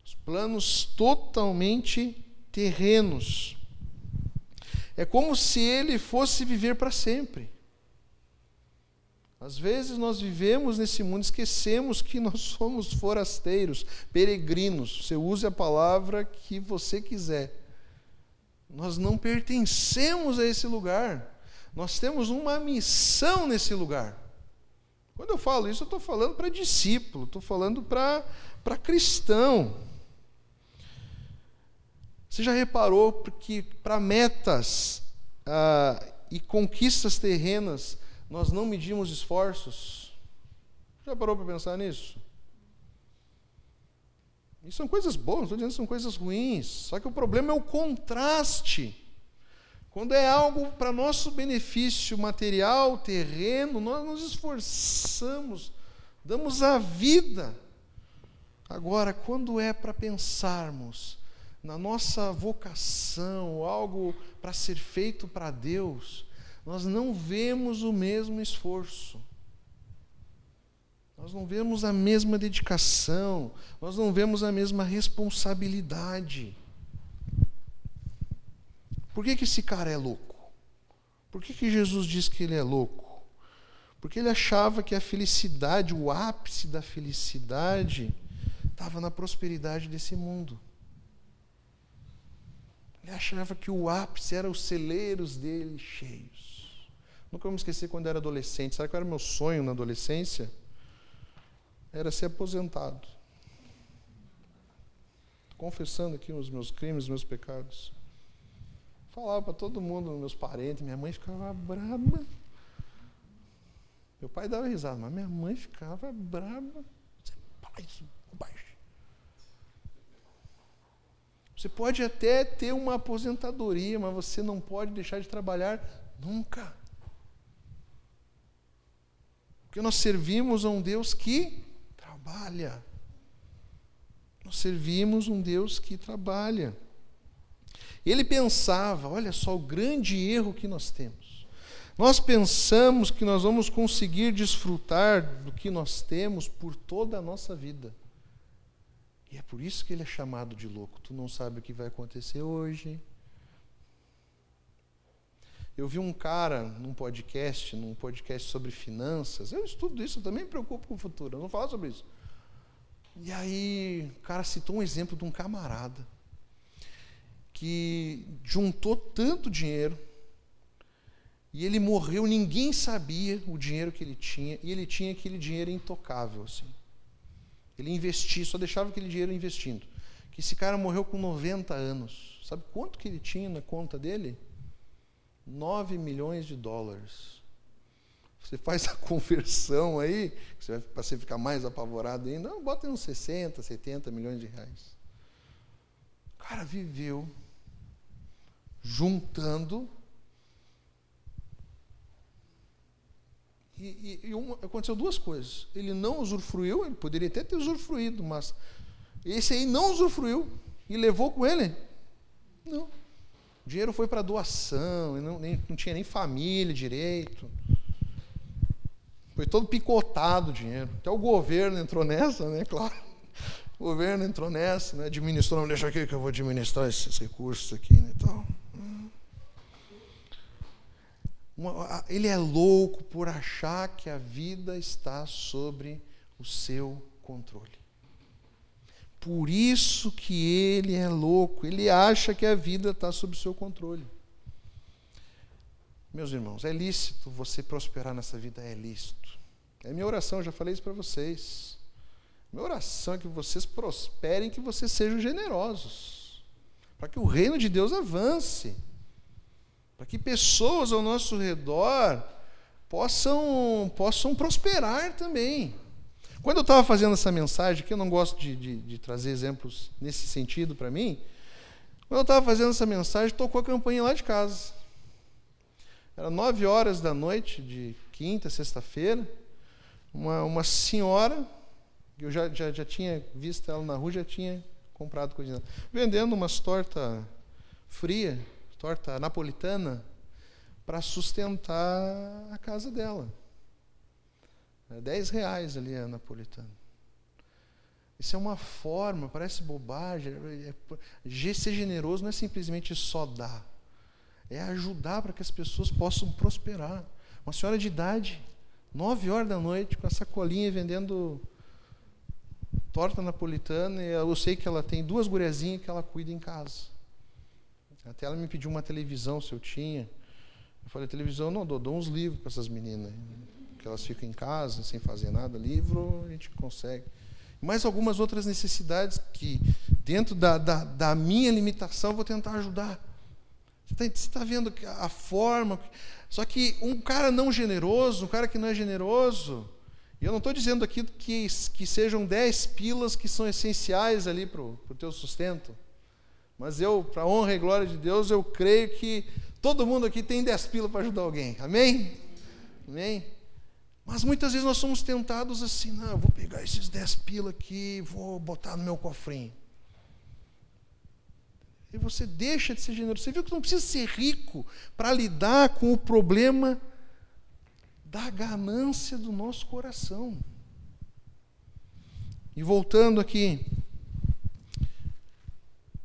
Os planos totalmente terrenos. É como se ele fosse viver para sempre. Às vezes nós vivemos nesse mundo, esquecemos que nós somos forasteiros, peregrinos. Você use a palavra que você quiser. Nós não pertencemos a esse lugar. Nós temos uma missão nesse lugar. Quando eu falo isso, eu estou falando para discípulo, estou falando para, cristão. Você já reparou que para metas ah, e conquistas terrenas, nós não medimos esforços? Já parou para pensar nisso? Isso são coisas boas, não estou dizendo que são coisas ruins. Só que o problema é o contraste. Quando é algo para nosso benefício material, terreno, nós nos esforçamos, damos a vida. Agora, quando é para pensarmos na nossa vocação, algo para ser feito para Deus, nós não vemos o mesmo esforço. Nós não vemos a mesma dedicação, nós não vemos a mesma responsabilidade. Por que, que esse cara é louco? Por que, que Jesus diz que ele é louco? Porque ele achava que a felicidade, o ápice da felicidade, estava na prosperidade desse mundo. Ele achava que o ápice era os celeiros dele cheios. Nunca vou me esquecer quando eu era adolescente. Sabe qual era o meu sonho na adolescência? Era ser aposentado. Confessando aqui os meus crimes, os meus pecados. Falava para todo mundo, meus parentes, minha mãe ficava braba. Meu pai dava risada, mas minha mãe ficava braba. Você faz bobagem. Você pode até ter uma aposentadoria, mas você não pode deixar de trabalhar nunca. Porque nós servimos a um Deus que trabalha. Nós servimos um Deus que trabalha. Ele pensava, olha só o grande erro que nós temos. Nós pensamos que nós vamos conseguir desfrutar do que nós temos por toda a nossa vida. E é por isso que ele é chamado de louco. Tu não sabe o que vai acontecer hoje. Eu vi um cara num podcast, num podcast sobre finanças. Eu estudo isso, eu também me preocupo com o futuro. Eu não falo sobre isso. E aí, o cara citou um exemplo de um camarada que juntou tanto dinheiro e ele morreu, ninguém sabia o dinheiro que ele tinha, e ele tinha aquele dinheiro intocável assim. Ele investia, só deixava aquele dinheiro investindo. Que esse cara morreu com 90 anos. Sabe quanto que ele tinha na conta dele? 9 milhões de dólares. Você faz a conversão aí, para você ficar mais apavorado ainda, bota uns 60, 70 milhões de reais. O cara viveu juntando. E, e, e uma, aconteceu duas coisas. Ele não usufruiu, ele poderia até ter usufruído, mas esse aí não usufruiu e levou com ele? Não. O dinheiro foi para doação, não, nem, não tinha nem família direito. Foi todo picotado o dinheiro. Até o governo entrou nessa, né? Claro. O governo entrou nessa, né? administrou, não deixa aqui que eu vou administrar esses recursos aqui né? então, ele é louco por achar que a vida está sobre o seu controle. Por isso que ele é louco, ele acha que a vida está sob seu controle. Meus irmãos, é lícito você prosperar nessa vida, é lícito. É minha oração, já falei isso para vocês. Minha oração é que vocês prosperem, que vocês sejam generosos, para que o reino de Deus avance, para que pessoas ao nosso redor possam, possam prosperar também. Quando eu estava fazendo essa mensagem, que eu não gosto de, de, de trazer exemplos nesse sentido para mim, quando eu estava fazendo essa mensagem, tocou a campainha lá de casa. Era nove horas da noite de quinta, sexta-feira. Uma, uma senhora, eu já, já, já tinha visto ela na rua, já tinha comprado coisa. Vendendo umas tortas fria, torta napolitana, para sustentar a casa dela. É dez reais ali a napolitana. Isso é uma forma, parece bobagem. É, é, ser generoso não é simplesmente só dar é ajudar para que as pessoas possam prosperar. Uma senhora de idade, nove horas da noite, com a sacolinha vendendo torta napolitana, e eu sei que ela tem duas guriazinhas que ela cuida em casa. Até ela me pediu uma televisão, se eu tinha. Eu falei, televisão não dou, dou uns livros para essas meninas. Que elas ficam em casa, sem fazer nada. Livro a gente consegue. Mais algumas outras necessidades que, dentro da, da, da minha limitação, vou tentar ajudar. Você está tá vendo a forma. Só que um cara não generoso, um cara que não é generoso, e eu não estou dizendo aqui que, que sejam dez pilas que são essenciais ali para o teu sustento. Mas eu, para a honra e glória de Deus, eu creio que todo mundo aqui tem dez pilas para ajudar alguém. Amém? Amém? Mas muitas vezes nós somos tentados assim, não, vou pegar esses dez pilas aqui, vou botar no meu cofrinho. E você deixa de ser generoso. Você viu que não precisa ser rico para lidar com o problema da ganância do nosso coração. E voltando aqui,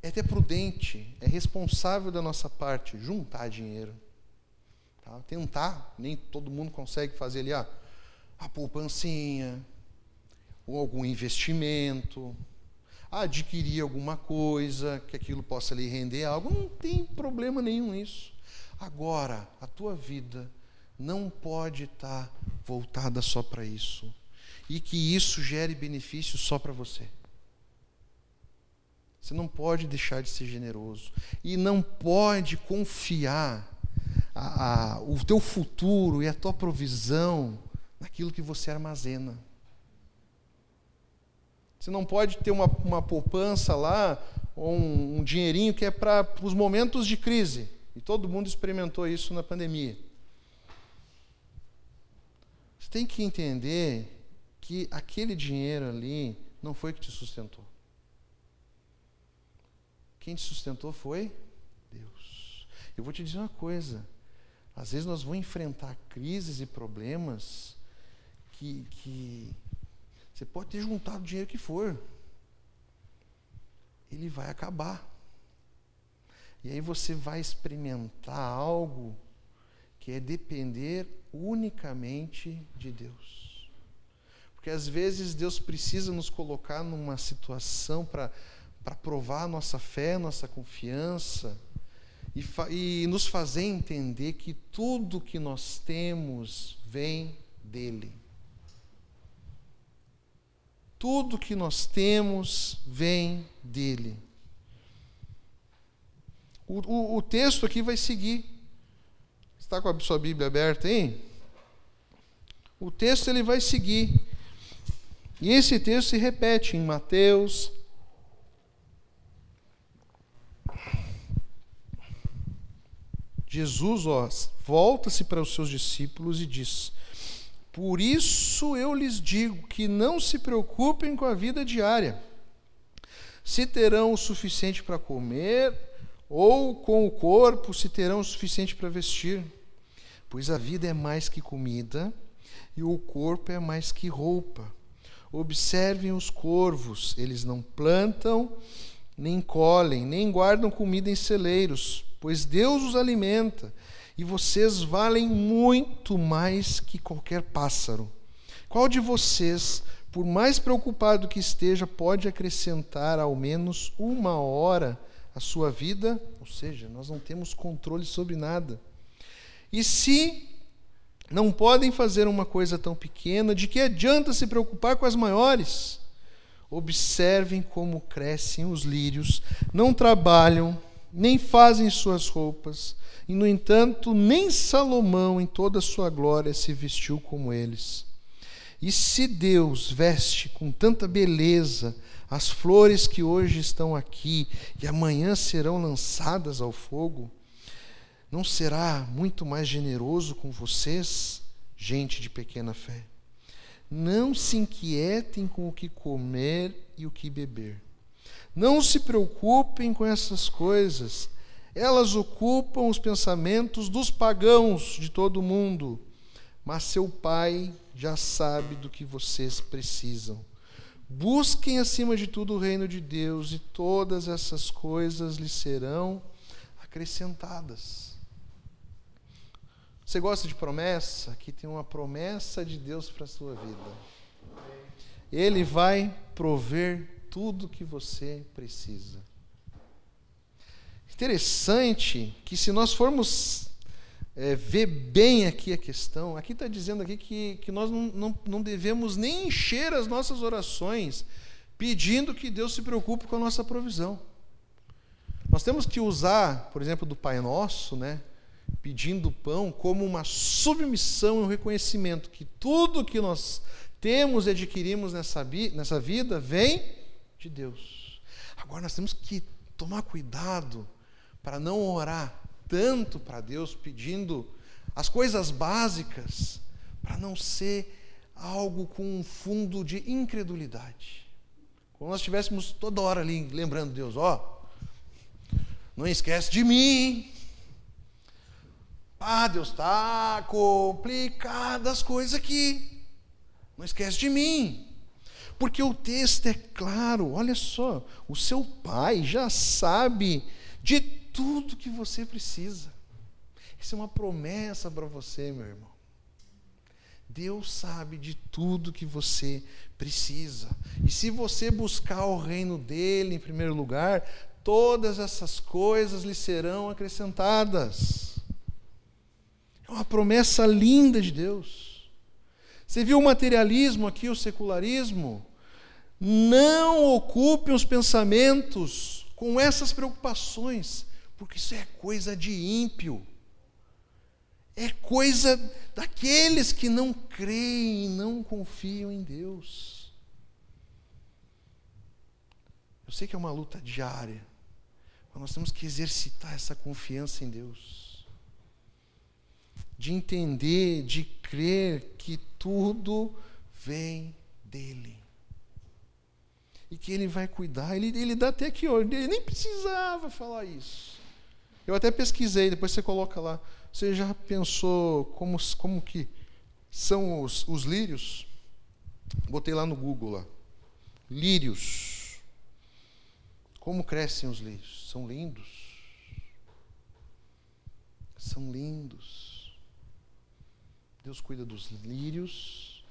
é até prudente, é responsável da nossa parte juntar dinheiro. Tá? Tentar, nem todo mundo consegue fazer ali a, a poupancinha, ou algum investimento, adquirir alguma coisa, que aquilo possa lhe render algo, não tem problema nenhum nisso. Agora, a tua vida não pode estar voltada só para isso. E que isso gere benefício só para você. Você não pode deixar de ser generoso. E não pode confiar a, a, o teu futuro e a tua provisão naquilo que você armazena. Você não pode ter uma, uma poupança lá, ou um, um dinheirinho que é para os momentos de crise. E todo mundo experimentou isso na pandemia. Você tem que entender que aquele dinheiro ali não foi que te sustentou. Quem te sustentou foi Deus. Eu vou te dizer uma coisa. Às vezes nós vamos enfrentar crises e problemas que, que você pode ter juntado o dinheiro que for. Ele vai acabar. E aí você vai experimentar algo que é depender unicamente de Deus. Porque às vezes Deus precisa nos colocar numa situação para provar nossa fé, nossa confiança e, e nos fazer entender que tudo que nós temos vem dEle. Tudo que nós temos vem dele. O, o, o texto aqui vai seguir. Está com a sua Bíblia aberta aí? O texto ele vai seguir. E esse texto se repete em Mateus. Jesus, ó, volta-se para os seus discípulos e diz: por isso eu lhes digo que não se preocupem com a vida diária, se terão o suficiente para comer, ou com o corpo, se terão o suficiente para vestir. Pois a vida é mais que comida, e o corpo é mais que roupa. Observem os corvos, eles não plantam, nem colhem, nem guardam comida em celeiros, pois Deus os alimenta e vocês valem muito mais que qualquer pássaro. Qual de vocês, por mais preocupado que esteja, pode acrescentar ao menos uma hora à sua vida? Ou seja, nós não temos controle sobre nada. E se não podem fazer uma coisa tão pequena, de que adianta se preocupar com as maiores? Observem como crescem os lírios, não trabalham, nem fazem suas roupas. E, no entanto, nem Salomão, em toda a sua glória, se vestiu como eles. E se Deus veste com tanta beleza as flores que hoje estão aqui e amanhã serão lançadas ao fogo, não será muito mais generoso com vocês, gente de pequena fé? Não se inquietem com o que comer e o que beber. Não se preocupem com essas coisas elas ocupam os pensamentos dos pagãos de todo o mundo, mas seu Pai já sabe do que vocês precisam. Busquem acima de tudo o reino de Deus e todas essas coisas lhes serão acrescentadas. Você gosta de promessa? Aqui tem uma promessa de Deus para a sua vida. Ele vai prover tudo que você precisa. Interessante que se nós formos é, ver bem aqui a questão, aqui está dizendo aqui que, que nós não, não, não devemos nem encher as nossas orações pedindo que Deus se preocupe com a nossa provisão. Nós temos que usar, por exemplo, do Pai Nosso, né? Pedindo pão como uma submissão e um reconhecimento que tudo que nós temos e adquirimos nessa, nessa vida vem de Deus. Agora nós temos que tomar cuidado para não orar tanto para Deus pedindo as coisas básicas, para não ser algo com um fundo de incredulidade. Como nós estivéssemos toda hora ali lembrando Deus, ó, oh, não esquece de mim. Ah, Deus, está complicado as coisas aqui. Não esquece de mim. Porque o texto é claro, olha só, o seu pai já sabe de tudo que você precisa. Isso é uma promessa para você, meu irmão. Deus sabe de tudo que você precisa. E se você buscar o reino dele em primeiro lugar, todas essas coisas lhe serão acrescentadas. É uma promessa linda de Deus. Você viu o materialismo aqui, o secularismo? Não ocupe os pensamentos com essas preocupações, porque isso é coisa de ímpio. É coisa daqueles que não creem e não confiam em Deus. Eu sei que é uma luta diária, mas nós temos que exercitar essa confiança em Deus. De entender, de crer que tudo vem dEle. E que Ele vai cuidar. Ele, ele dá até aqui, ele nem precisava falar isso. Eu até pesquisei, depois você coloca lá. Você já pensou como, como que são os, os lírios? Botei lá no Google lá. Lírios. Como crescem os lírios? São lindos. São lindos. Deus cuida dos lírios.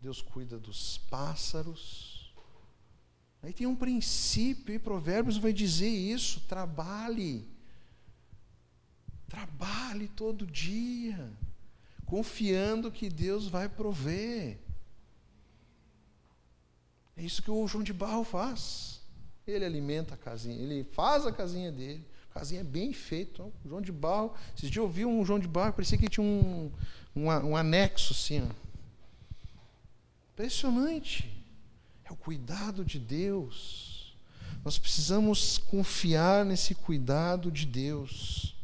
Deus cuida dos pássaros. Aí tem um princípio, e Provérbios vai dizer isso: trabalhe Trabalhe todo dia, confiando que Deus vai prover. É isso que o João de Barro faz. Ele alimenta a casinha, ele faz a casinha dele. A casinha é bem feita. O João de Barro, esses dias eu vi um João de Barro, parecia que tinha um, um, um anexo assim. Ó. Impressionante. É o cuidado de Deus. Nós precisamos confiar nesse cuidado de Deus.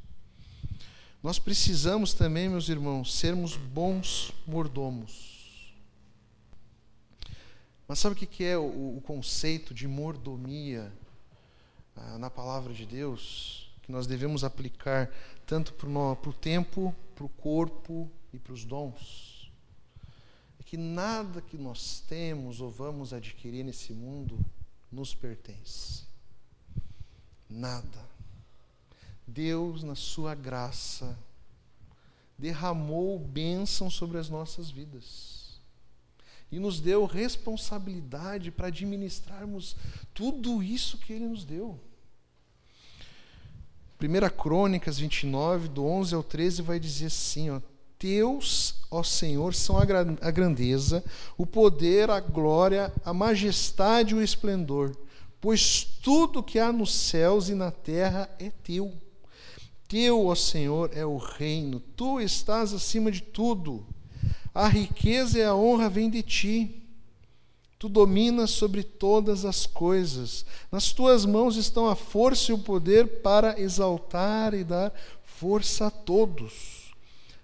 Nós precisamos também, meus irmãos, sermos bons mordomos. Mas sabe o que é o, conceito de mordomia ah, na palavra de Deus? Que nós devemos aplicar tanto para o tempo, para o corpo e para os dons. É que nada que nós temos ou vamos adquirir nesse mundo nos pertence. Nada. Deus, na sua graça, derramou bênção sobre as nossas vidas e nos deu responsabilidade para administrarmos tudo isso que Ele nos deu. 1 Crônicas 29, do 11 ao 13, vai dizer assim: ó, Teus, ó Senhor, são a grandeza, o poder, a glória, a majestade e o esplendor, pois tudo que há nos céus e na terra é teu. Teu, ó Senhor, é o reino, tu estás acima de tudo. A riqueza e a honra vêm de ti. Tu dominas sobre todas as coisas. Nas tuas mãos estão a força e o poder para exaltar e dar força a todos.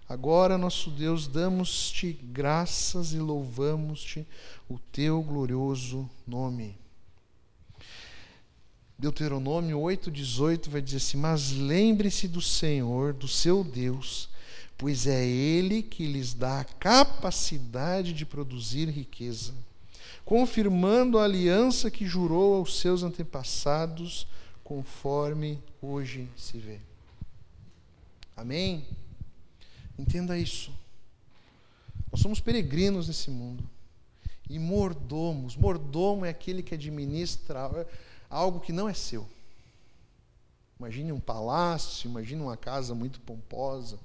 Agora, nosso Deus, damos-te graças e louvamos-te o teu glorioso nome. Deuteronômio 8,18 vai dizer assim: Mas lembre-se do Senhor, do seu Deus, pois é Ele que lhes dá a capacidade de produzir riqueza, confirmando a aliança que jurou aos seus antepassados, conforme hoje se vê. Amém? Entenda isso. Nós somos peregrinos nesse mundo. E mordomos. Mordomo é aquele que administra algo que não é seu. Imagine um palácio, imagine uma casa muito pomposa.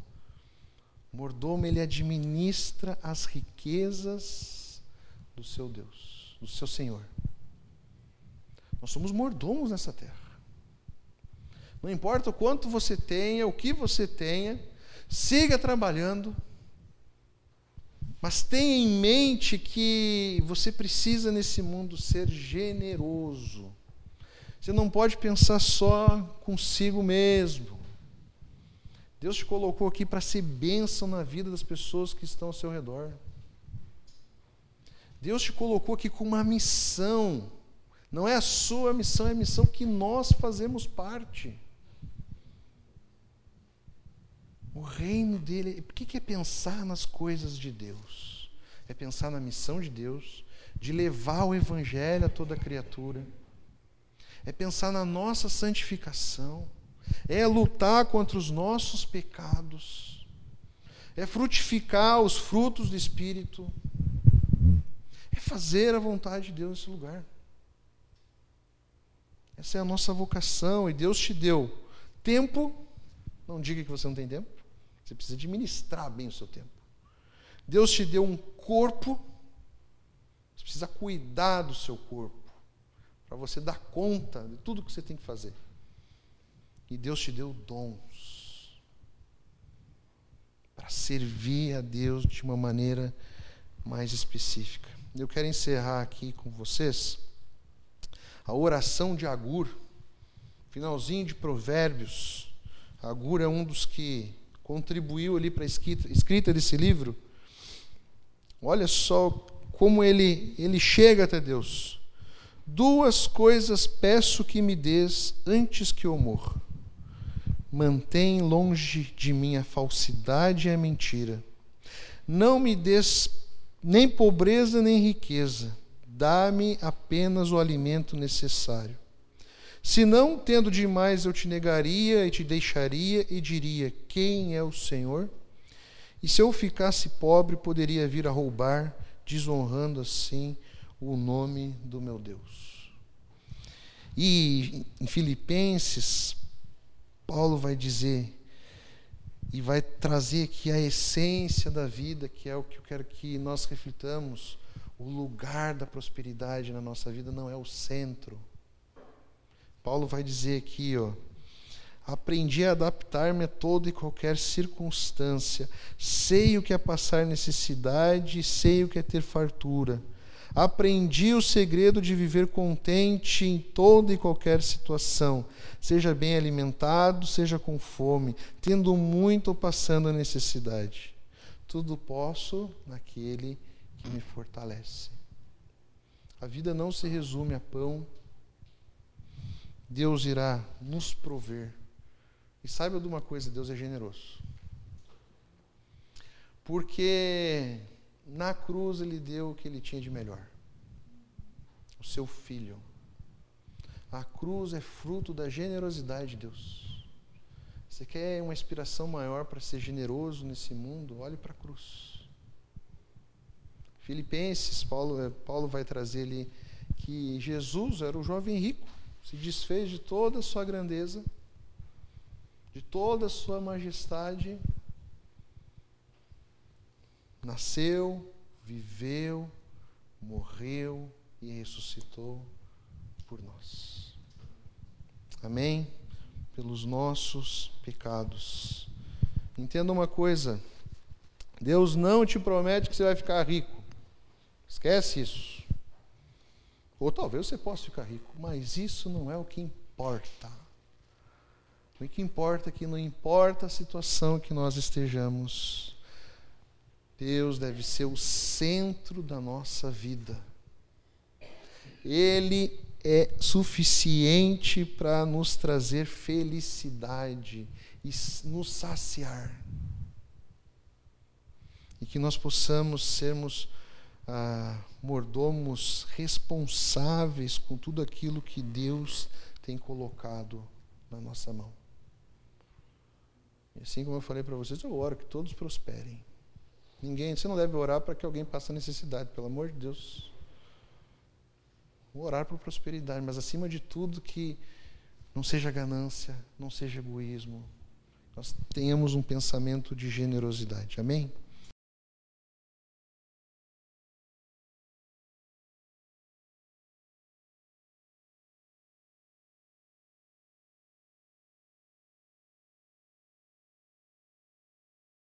O mordomo ele administra as riquezas do seu Deus, do seu Senhor. Nós somos mordomos nessa terra. Não importa o quanto você tenha, o que você tenha, siga trabalhando, mas tenha em mente que você precisa nesse mundo ser generoso. Você não pode pensar só consigo mesmo. Deus te colocou aqui para ser bênção na vida das pessoas que estão ao seu redor. Deus te colocou aqui com uma missão. Não é a sua missão, é a missão que nós fazemos parte. O reino dele, o que é pensar nas coisas de Deus? É pensar na missão de Deus, de levar o Evangelho a toda criatura é pensar na nossa santificação, é lutar contra os nossos pecados, é frutificar os frutos do Espírito, é fazer a vontade de Deus nesse lugar. Essa é a nossa vocação e Deus te deu tempo. Não diga que você não tem tempo. Você precisa administrar bem o seu tempo. Deus te deu um corpo. Você precisa cuidar do seu corpo para você dar conta de tudo que você tem que fazer. E Deus te deu dons para servir a Deus de uma maneira mais específica. Eu quero encerrar aqui com vocês a oração de Agur, finalzinho de Provérbios. Agur é um dos que contribuiu ali para a escrita, escrita desse livro. Olha só como ele, ele chega até Deus. Duas coisas peço que me des antes que eu morra. Mantém longe de mim a falsidade e a mentira. Não me des nem pobreza nem riqueza. Dá-me apenas o alimento necessário. Se não, tendo demais, eu te negaria e te deixaria e diria: Quem é o Senhor? E se eu ficasse pobre, poderia vir a roubar, desonrando assim o nome do meu Deus. E em Filipenses, Paulo vai dizer e vai trazer aqui a essência da vida, que é o que eu quero que nós reflitamos. O lugar da prosperidade na nossa vida não é o centro. Paulo vai dizer aqui, ó, aprendi a adaptar-me a toda e qualquer circunstância. Sei o que é passar necessidade, sei o que é ter fartura. Aprendi o segredo de viver contente em toda e qualquer situação, seja bem alimentado, seja com fome, tendo muito ou passando necessidade. Tudo posso naquele que me fortalece. A vida não se resume a pão. Deus irá nos prover. E saiba de uma coisa: Deus é generoso. Porque na cruz ele deu o que ele tinha de melhor. O seu filho. A cruz é fruto da generosidade de Deus. Você quer uma inspiração maior para ser generoso nesse mundo? Olhe para a cruz. Filipenses, Paulo, eh, Paulo vai trazer ali que Jesus era o jovem rico, se desfez de toda a sua grandeza, de toda a sua majestade, nasceu, viveu, morreu e ressuscitou por nós. Amém? Pelos nossos pecados. Entenda uma coisa: Deus não te promete que você vai ficar rico. Esquece isso. Ou talvez você possa ficar rico, mas isso não é o que importa. O que importa é que não importa a situação que nós estejamos Deus deve ser o centro da nossa vida. Ele é suficiente para nos trazer felicidade e nos saciar. E que nós possamos sermos ah, mordomos responsáveis com tudo aquilo que Deus tem colocado na nossa mão. E assim como eu falei para vocês, eu oro que todos prosperem. Ninguém, você não deve orar para que alguém passe necessidade, pelo amor de Deus. Vou orar por prosperidade, mas acima de tudo que não seja ganância, não seja egoísmo. Nós tenhamos um pensamento de generosidade. Amém?